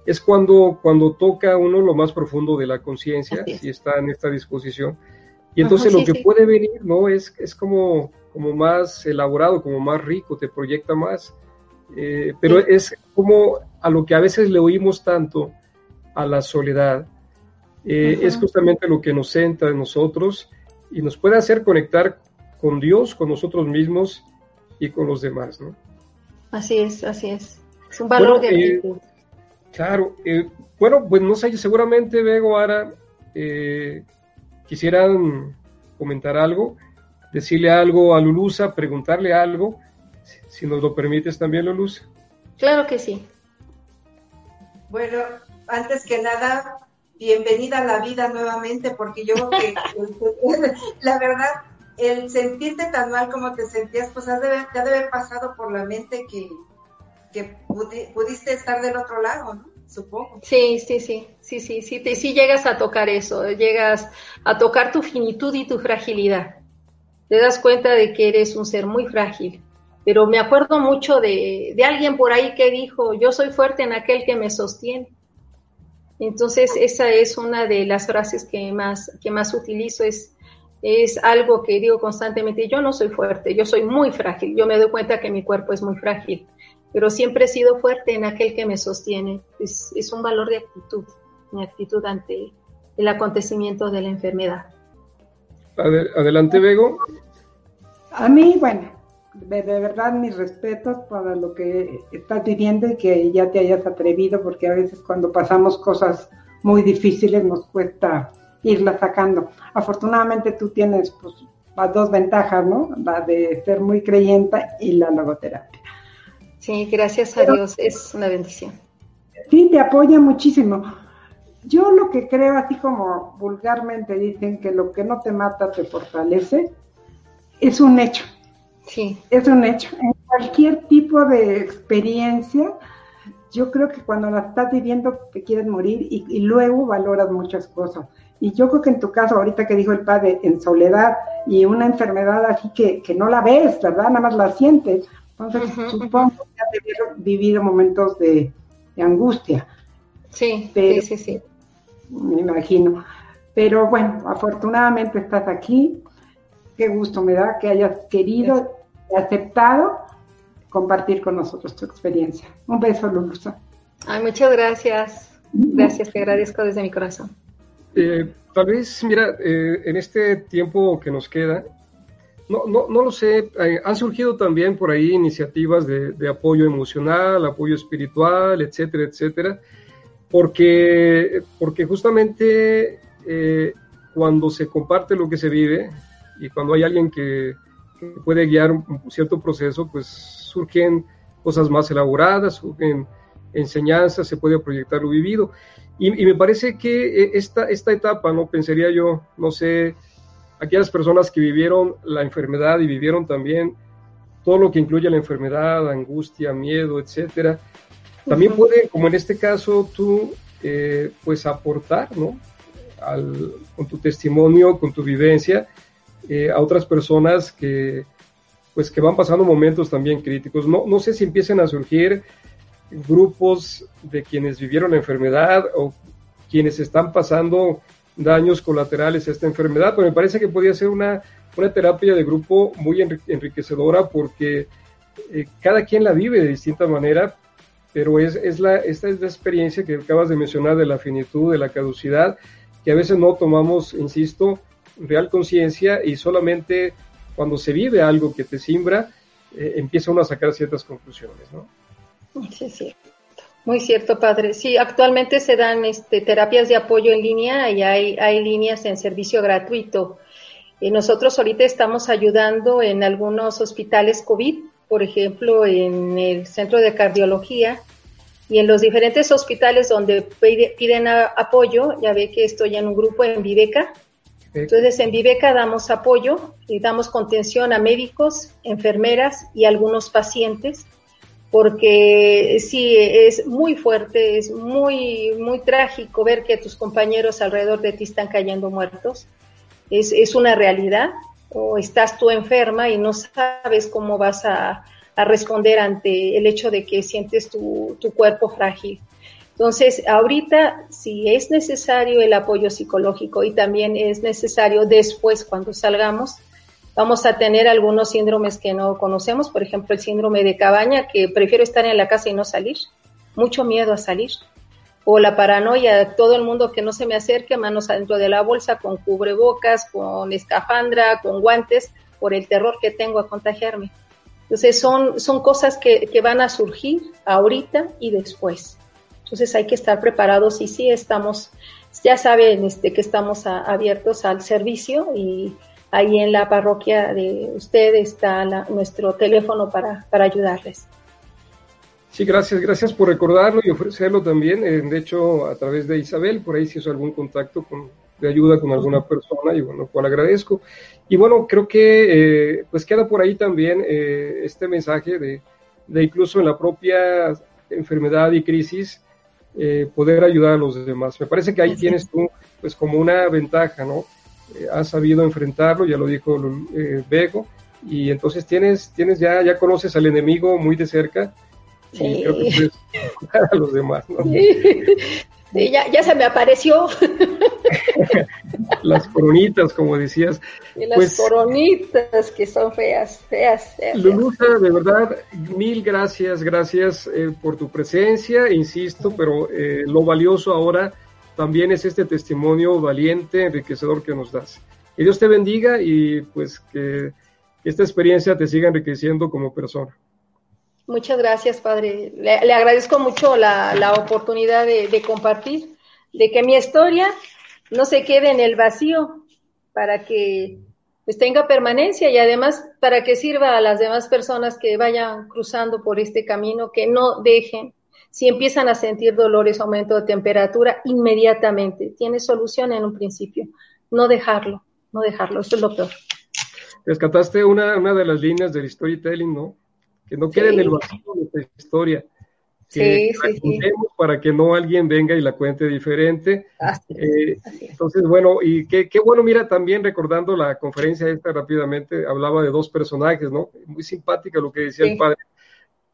es cuando, cuando toca uno lo más profundo de la conciencia, si está en esta disposición. Y entonces lo que puede venir, ¿no? Es, es como, como más elaborado, como más rico, te proyecta más. Eh, pero es como a lo que a veces le oímos tanto, a la soledad, eh, es justamente lo que nos centra en nosotros y nos puede hacer conectar con Dios, con nosotros mismos y con los demás, ¿no? Así es, así es. Es un valor de eh, Claro, eh, bueno, pues no sé, seguramente Vego ahora eh, quisieran comentar algo, decirle algo a Lulusa, preguntarle algo, si, nos lo permites también, Lulusa. Claro que sí. Bueno, antes que nada, bienvenida a la vida nuevamente, porque yo creo que la verdad, el sentirte tan mal como te sentías, pues has de, te ha de haber pasado por la mente que, que pudiste estar del otro lado. Supongo. Sí, sí, sí, sí, sí, sí, te, sí llegas a tocar eso, llegas a tocar tu finitud y tu fragilidad. Te das cuenta de que eres un ser muy frágil. Pero me acuerdo mucho de, de alguien por ahí que dijo, yo soy fuerte en aquel que me sostiene. Entonces, esa es una de las frases que más, que más utilizo, es, es algo que digo constantemente, yo no soy fuerte, yo soy muy frágil, yo me doy cuenta que mi cuerpo es muy frágil, pero siempre he sido fuerte en aquel que me sostiene, es, es un valor de actitud, mi actitud ante el acontecimiento de la enfermedad. Adelante, Bego. A mí, bueno, de, verdad mis respetos para lo que estás viviendo y que ya te hayas atrevido, porque a veces cuando pasamos cosas muy difíciles nos cuesta irla sacando. Afortunadamente tú tienes pues, las dos ventajas, ¿no? La de ser muy creyenta y la logoterapia. Sí, gracias a Dios, es una bendición. Sí, te apoya muchísimo. Yo lo que creo, así como vulgarmente dicen que lo que no te mata te fortalece, es un hecho. Sí. Es un hecho. En cualquier tipo de experiencia, yo creo que cuando la estás viviendo te quieres morir y, luego valoras muchas cosas. Y yo creo que en tu caso, ahorita que dijo el padre, en soledad y una enfermedad así que, que no la ves, ¿verdad? Nada más la sientes. Entonces, supongo que has vivido momentos de, angustia. Sí, sí, sí, sí. Me imagino. Pero bueno, afortunadamente estás aquí. Qué gusto me da que hayas querido aceptado compartir con nosotros tu experiencia. Un beso, Lulusa. Ay, muchas gracias. Gracias, te agradezco desde mi corazón. Eh, tal vez, mira, eh, en este tiempo que nos queda, no, no, no lo sé, eh, han surgido también por ahí iniciativas de, apoyo emocional, apoyo espiritual, etcétera, etcétera, porque, porque justamente cuando se comparte lo que se vive y cuando hay alguien que, puede guiar un cierto proceso, pues surgen cosas más elaboradas, surgen enseñanzas, se puede proyectar lo vivido. Y, me parece que eh, esta, esta etapa, ¿no? Pensaría yo, no sé, aquellas personas que vivieron la enfermedad y vivieron también todo lo que incluye la enfermedad, angustia, miedo, etcétera, también puede, como en este caso, tú, eh, pues aportar, ¿no? Al, con tu testimonio, con tu vivencia, eh, a otras personas que, pues, que van pasando momentos también críticos. No, no sé si empiecen a surgir grupos de quienes vivieron la enfermedad o quienes están pasando daños colaterales a esta enfermedad, pero me parece que podría ser una, una terapia de grupo muy enriquecedora porque eh, cada quien la vive de distinta manera, pero es, es la, esta es la experiencia que acabas de mencionar de la finitud, de la caducidad, que a veces no tomamos, insisto, real conciencia y solamente cuando se vive algo que te simbra, eh, empieza uno a sacar ciertas conclusiones, ¿no? Sí, sí. Muy cierto, padre. Sí, actualmente se dan este, terapias de apoyo en línea y hay, hay líneas en servicio gratuito. Y nosotros ahorita estamos ayudando en algunos hospitales COVID, por ejemplo, en el centro de cardiología y en los diferentes hospitales donde piden apoyo. Ya ve que estoy en un grupo en Viveca, entonces, en Viveca damos apoyo y damos contención a médicos, enfermeras y algunos pacientes, porque sí, es muy fuerte, es muy, muy trágico ver que tus compañeros alrededor de ti están cayendo muertos. Es, es una realidad o estás tú enferma y no sabes cómo vas a, responder ante el hecho de que sientes tu, tu cuerpo frágil. Entonces, ahorita, si es necesario el apoyo psicológico y también es necesario después, cuando salgamos, vamos a tener algunos síndromes que no conocemos, por ejemplo, el síndrome de cabaña, que prefiero estar en la casa y no salir, mucho miedo a salir, o la paranoia, todo el mundo que no se me acerque, manos adentro de la bolsa, con cubrebocas, con escafandra, con guantes, por el terror que tengo a contagiarme. Entonces, son, son cosas que, que van a surgir ahorita y después. Entonces hay que estar preparados y sí estamos, ya saben este, que estamos abiertos al servicio y ahí en la parroquia de usted está nuestro teléfono para, para ayudarles. Sí, gracias, gracias por recordarlo y ofrecerlo también. Eh, de hecho, a través de Isabel, por ahí si hizo algún contacto con, de ayuda con alguna persona y bueno, cual agradezco. Y bueno, creo que eh, pues queda por ahí también eh, este mensaje de, de incluso en la propia enfermedad y crisis, eh, poder ayudar a los demás. Me parece que ahí tienes tú, pues como una ventaja, ¿no? Eh, has sabido enfrentarlo, ya lo dijo eh, Bego, y entonces tienes, tienes ya, ya conoces al enemigo muy de cerca y creo que puedes ayudar a los demás, ¿no? ya, ya se me apareció. las coronitas, como decías. las pues, coronitas que son feas, feas, feas. Lulusa, de verdad, mil gracias, gracias eh, por tu presencia, insisto, pero eh, lo valioso ahora también es este testimonio valiente, enriquecedor que nos das. Que Dios te bendiga y pues que esta experiencia te siga enriqueciendo como persona. Muchas gracias, Padre. Le, agradezco mucho la, la oportunidad de, de, compartir, de que mi historia no se quede en el vacío, para que pues, tenga permanencia y además para que sirva a las demás personas que vayan cruzando por este camino, que no dejen, si empiezan a sentir dolores, aumento de temperatura, inmediatamente. Tiene solución en un principio. No dejarlo, no dejarlo. Eso es lo peor. Rescataste una, una de las líneas del storytelling, ¿no? que no quede en el vacío nuestra historia. Que sí, sí, para que no alguien venga y la cuente diferente. Eh, entonces, bueno, y qué, qué, bueno, mira, también recordando la conferencia esta rápidamente, hablaba de dos personajes, ¿no? Muy simpática lo que decía el padre,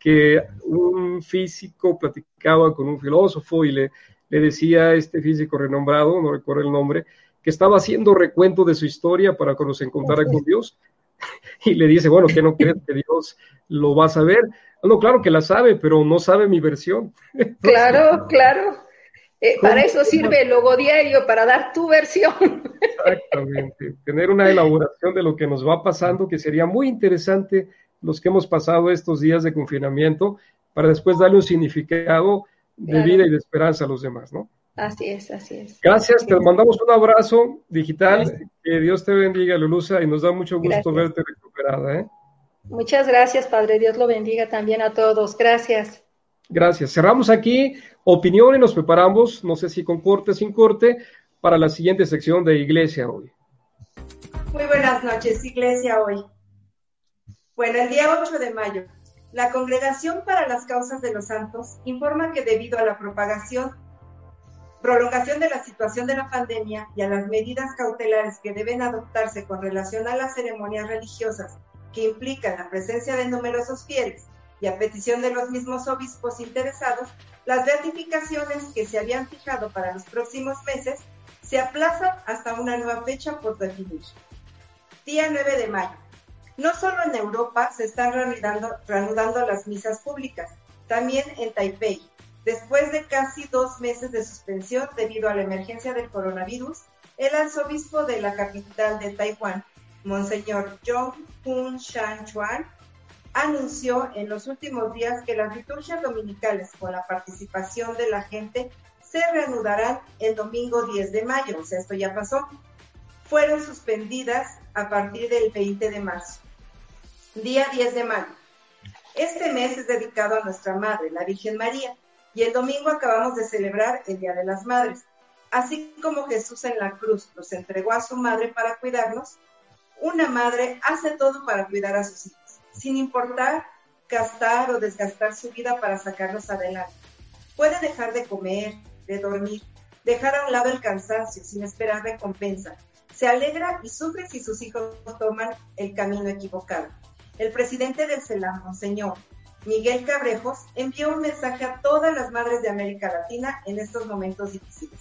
que un físico platicaba con un filósofo y le, le decía a este físico renombrado, no recuerdo el nombre, que estaba haciendo recuento de su historia para cuando se encontrara con Dios. y le dice, bueno, ¿qué no crees que Dios lo va a saber? No, claro que la sabe, pero no sabe mi versión. claro, claro. Eh, para eso sirve el logo diario, para dar tu versión. Exactamente. Tener una elaboración de lo que nos va pasando, que sería muy interesante los que hemos pasado estos días de confinamiento, para después darle un significado de vida y de esperanza a los demás, ¿no? Así es, así es. Gracias, te mandamos un abrazo digital. Que Dios te bendiga, Lulusa, y nos da mucho gusto verte recuperada. ¿eh? Muchas gracias, Padre. Dios lo bendiga también a todos. Gracias. Gracias. Cerramos aquí opinión y nos preparamos, no sé si con corte, sin corte, para la siguiente sección de Iglesia hoy. Muy buenas noches, Iglesia hoy. Bueno, el día 8 de mayo, la Congregación para las Causas de los Santos informa que debido a la propagación prolongación de la situación de la pandemia y a las medidas cautelares que deben adoptarse con relación a las ceremonias religiosas que implican la presencia de numerosos fieles y a petición de los mismos obispos interesados, las beatificaciones que se habían fijado para los próximos meses se aplazan hasta una nueva fecha por definir. Día 9 de mayo. No solo en Europa se están reanudando, las misas públicas, también en Taipei, Después de casi dos meses de suspensión debido a la emergencia del coronavirus, el arzobispo de la capital de Taiwán, Monseñor Zhong Hun Shan Chuan, anunció en los últimos días que las liturgias dominicales con la participación de la gente se reanudarán el domingo 10 de mayo, o sea, esto ya pasó. Fueron suspendidas a partir del 20 de marzo. Día 10 de mayo. Este mes es dedicado a nuestra Madre, la Virgen María y el domingo acabamos de celebrar el Día de las Madres. Así como Jesús en la cruz nos entregó a su madre para cuidarnos, una madre hace todo para cuidar a sus hijos, sin importar gastar o desgastar su vida para sacarlos adelante. Puede dejar de comer, de dormir, dejar a un lado el cansancio sin esperar recompensa, se alegra y sufre si sus hijos toman el camino equivocado. El presidente del CELAM, Monseñor Miguel Cabrejos, envió un mensaje a todas las madres de América Latina en estos momentos difíciles,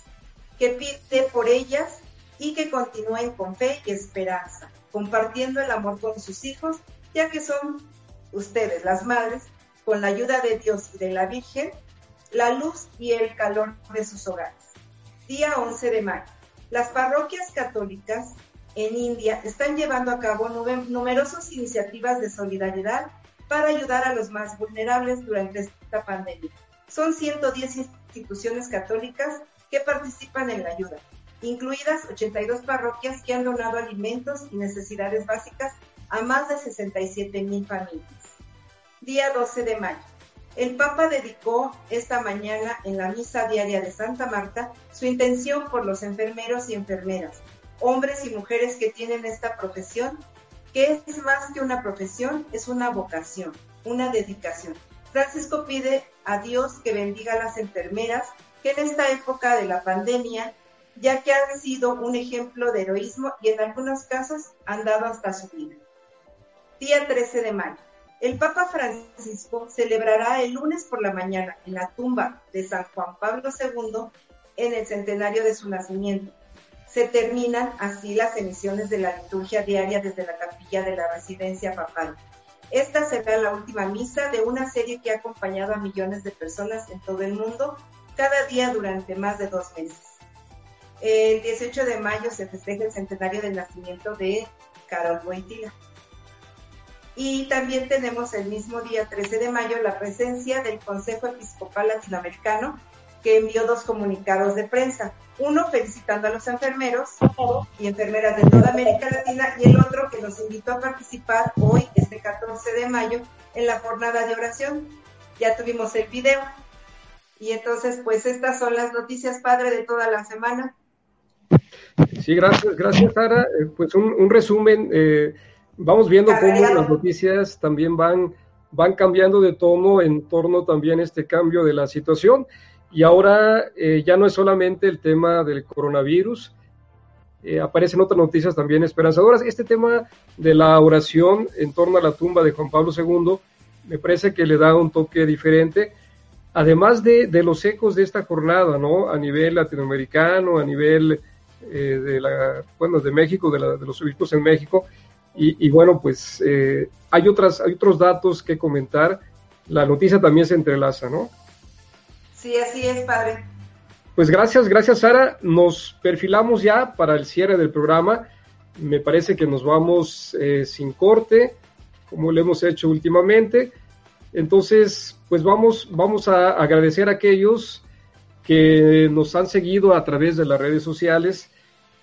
que pide por ellas y que continúen con fe y esperanza, compartiendo el amor con sus hijos, ya que son ustedes, las madres, con la ayuda de Dios y de la Virgen, la luz y el calor de sus hogares. Día 11 de mayo. Las parroquias católicas en India están llevando a cabo numerosas iniciativas de solidaridad para ayudar a los más vulnerables durante esta pandemia. Son 110 instituciones católicas que participan en la ayuda, incluidas 82 parroquias que han donado alimentos y necesidades básicas a más de 67 mil familias. Día 12 de mayo. El Papa dedicó esta mañana en la misa diaria de Santa Marta su intención por los enfermeros y enfermeras, hombres y mujeres que tienen esta profesión, que es más que una profesión, es una vocación, una dedicación. Francisco pide a Dios que bendiga a las enfermeras que en esta época de la pandemia, ya que han sido un ejemplo de heroísmo y en algunos casos han dado hasta su vida. Día 13 de mayo. El Papa Francisco celebrará el lunes por la mañana en la tumba de San Juan Pablo II en el centenario de su nacimiento. Se terminan así las emisiones de la liturgia diaria desde la capilla de la residencia papal. Esta será la última misa de una serie que ha acompañado a millones de personas en todo el mundo cada día durante más de dos meses. El 18 de mayo se festeja el centenario del nacimiento de Carol Boitila. Y también tenemos el mismo día 13 de mayo la presencia del Consejo Episcopal Latinoamericano que envió dos comunicados de prensa. Uno felicitando a los enfermeros y enfermeras de toda América Latina y el otro que nos invitó a participar hoy, este 14 de mayo, en la jornada de oración. Ya tuvimos el video. Y entonces, pues estas son las noticias, padre, de toda la semana. Sí, gracias, gracias, Sara. Eh, pues un, resumen. Eh, vamos viendo cómo las noticias también van, van cambiando de tono en torno también a este cambio de la situación. Y ahora eh, ya no es solamente el tema del coronavirus, eh, aparecen otras noticias también esperanzadoras. Este tema de la oración en torno a la tumba de Juan Pablo II me parece que le da un toque diferente, además de, de los ecos de esta jornada, ¿no? A nivel latinoamericano, a nivel eh, de, la, bueno, de México, de, la, de los obispos en México, y, bueno, pues eh, hay, otras, hay otros datos que comentar. La noticia también se entrelaza, ¿no? Sí, así es, padre. Pues gracias, gracias, Sara. Nos perfilamos ya para el cierre del programa. Me parece que nos vamos eh, sin corte, como lo hemos hecho últimamente. Entonces, pues vamos, vamos a agradecer a aquellos que nos han seguido a través de las redes sociales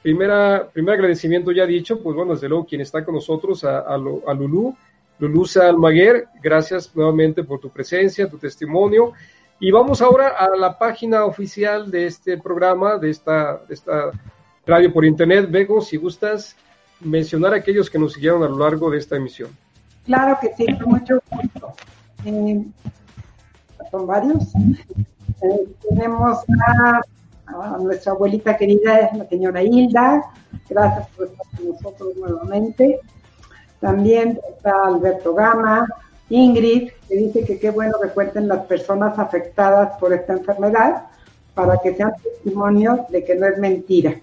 Primera, primer agradecimiento ya dicho, pues bueno, desde luego quien está con nosotros, a, a, a Lulú, Lulusa Almaguer, gracias nuevamente por tu presencia, tu testimonio. Y vamos ahora a la página oficial de este programa, de esta, esta radio por internet. Bego, si gustas mencionar a aquellos que nos siguieron a lo largo de esta emisión. Claro que sí, con mucho gusto. Eh, son varios. Eh, tenemos a a nuestra abuelita querida, la señora Hilda, gracias por estar con nosotros nuevamente. También está Alberto Gama, Ingrid, que dice que qué bueno que cuenten las personas afectadas por esta enfermedad para que sean testimonios de que no es mentira.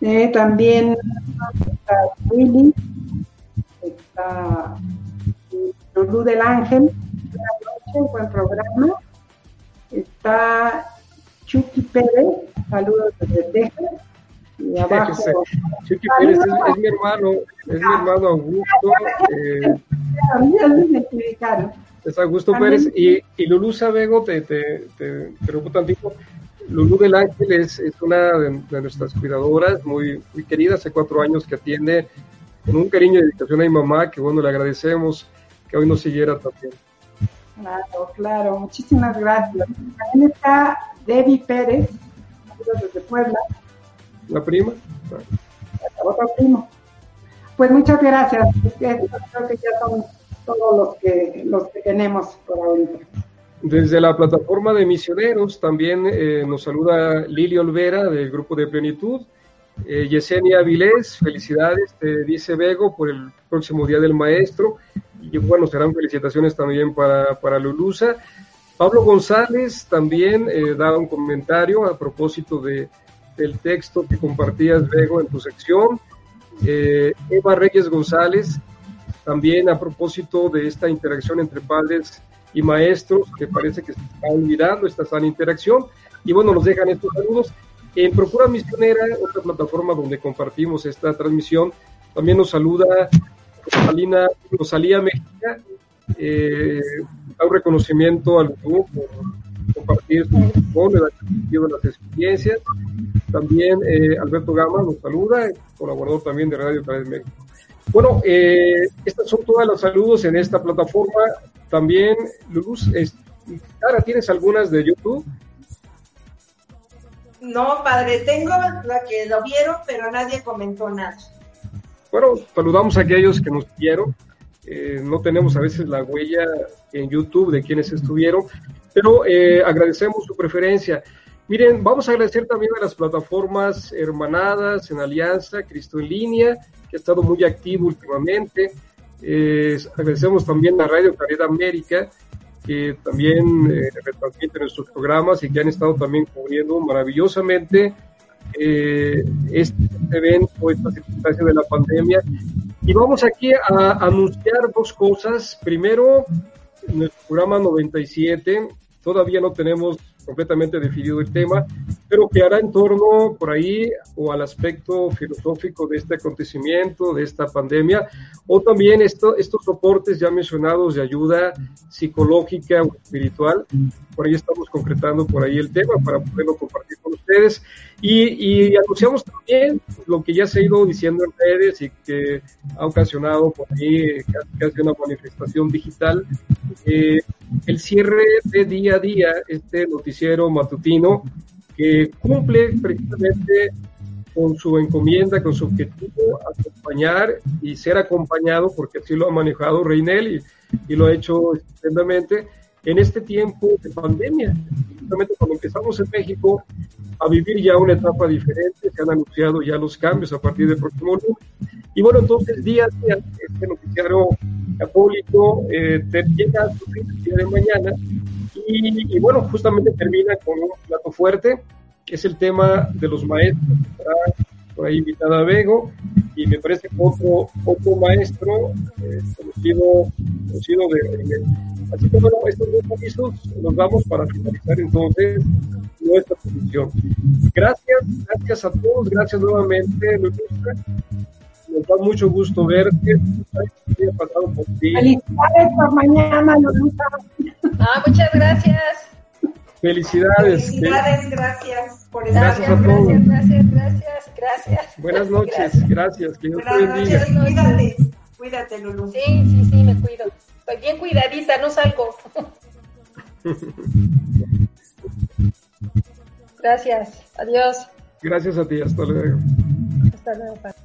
Eh, también está Willy, está Lulú del Ángel, buenas noches, buen programa. Está Chucky Pérez, saludos desde Texas. Y abajo, Chucky Pérez es, mi hermano, es mi hermano Augusto. Eh, es Augusto Pérez y, y Lulú Sabego, te, te, te preocupo tantito. Lulú del Ángel es, es una de, nuestras cuidadoras, muy, muy querida, hace cuatro años que atiende con un cariño y dedicación a mi mamá, que bueno, le agradecemos que hoy nos siguiera también. Claro, claro, muchísimas gracias. También está Debbie Pérez, desde Puebla. ¿La prima? La otra prima. Pues muchas gracias. Creo que ya son todos los que, los que tenemos por ahorita. Desde la plataforma de misioneros también eh, nos saluda Lili Olvera del grupo de Plenitud Eh, Yesenia Avilés, felicidades, te dice Bego, por el próximo Día del Maestro. Y bueno, serán felicitaciones también para, para Lulusa. Pablo González también eh, da un comentario a propósito de, del texto que compartías, Bego, en tu sección. Eh, Eva Reyes González, también a propósito de esta interacción entre padres y maestros, que parece que se está olvidando esta sana interacción. Y bueno, nos dejan estos saludos. En Procura Misionera, otra plataforma donde compartimos esta transmisión, también nos saluda Rosalina Rosalía México, eh, un reconocimiento al grupo por compartir su testimonio, las experiencias. También eh, Alberto Gama nos saluda, colaborador también de Radio Canal México. Bueno, eh, estas son todas los saludos en esta plataforma. También, Luz, Cara, ¿tienes algunas de YouTube? No, padre, tengo la que lo vieron, pero nadie comentó nada. Bueno, saludamos a aquellos que nos vieron. Eh, no tenemos a veces la huella en YouTube de quienes estuvieron, pero eh, agradecemos su preferencia. Miren, vamos a agradecer también a las plataformas hermanadas en Alianza, Cristo en Línea, que ha estado muy activo últimamente. Eh, agradecemos también a Radio Caridad América, que también eh, retransmite nuestros programas y que han estado también cubriendo maravillosamente eh, este evento, esta circunstancia de la pandemia. Y vamos aquí a anunciar dos cosas. Primero, nuestro programa 97, todavía no tenemos completamente definido el tema, pero que hará en torno por ahí o al aspecto filosófico de este acontecimiento, de esta pandemia, o también esto, estos soportes ya mencionados de ayuda psicológica o espiritual. Por ahí estamos concretando por ahí el tema para poderlo compartir con ustedes. Y, y anunciamos también lo que ya se ha ido diciendo en redes y que ha ocasionado por ahí casi, una manifestación digital. Eh, el cierre de día a día, este noticiero matutino, que cumple precisamente con su encomienda, con su objetivo, acompañar y ser acompañado, porque así lo ha manejado Reinel y, y lo ha hecho estupendamente en este tiempo de pandemia. Justamente cuando empezamos en México a vivir ya una etapa diferente, se han anunciado ya los cambios a partir del próximo lunes. Y bueno, entonces día a este noticiario católico eh, llega a su día de mañana y, bueno, justamente termina con un plato fuerte, que es el tema de los maestros. Por ahí invitada Vego, y me parece que otro, otro maestro eh, conocido, conocido de, Así que bueno, estos dos avisos los damos para finalizar entonces nuestra posición. Gracias, gracias a todos, gracias nuevamente, Luis nos da mucho gusto verte. pasado por ti. Felicidades por mañana, Lolita. Ah, muchas gracias. Felicidades. Felicidades, gracias por estar. Gracias, gracias, a todos. gracias, gracias, gracias. Buenas noches, gracias. gracias. Que Dios cuídate, cuídate, Lulu. Sí, sí, sí, me cuido. Estoy bien cuidadita, no salgo. gracias, adiós. Gracias a ti, hasta luego. Hasta luego, padre.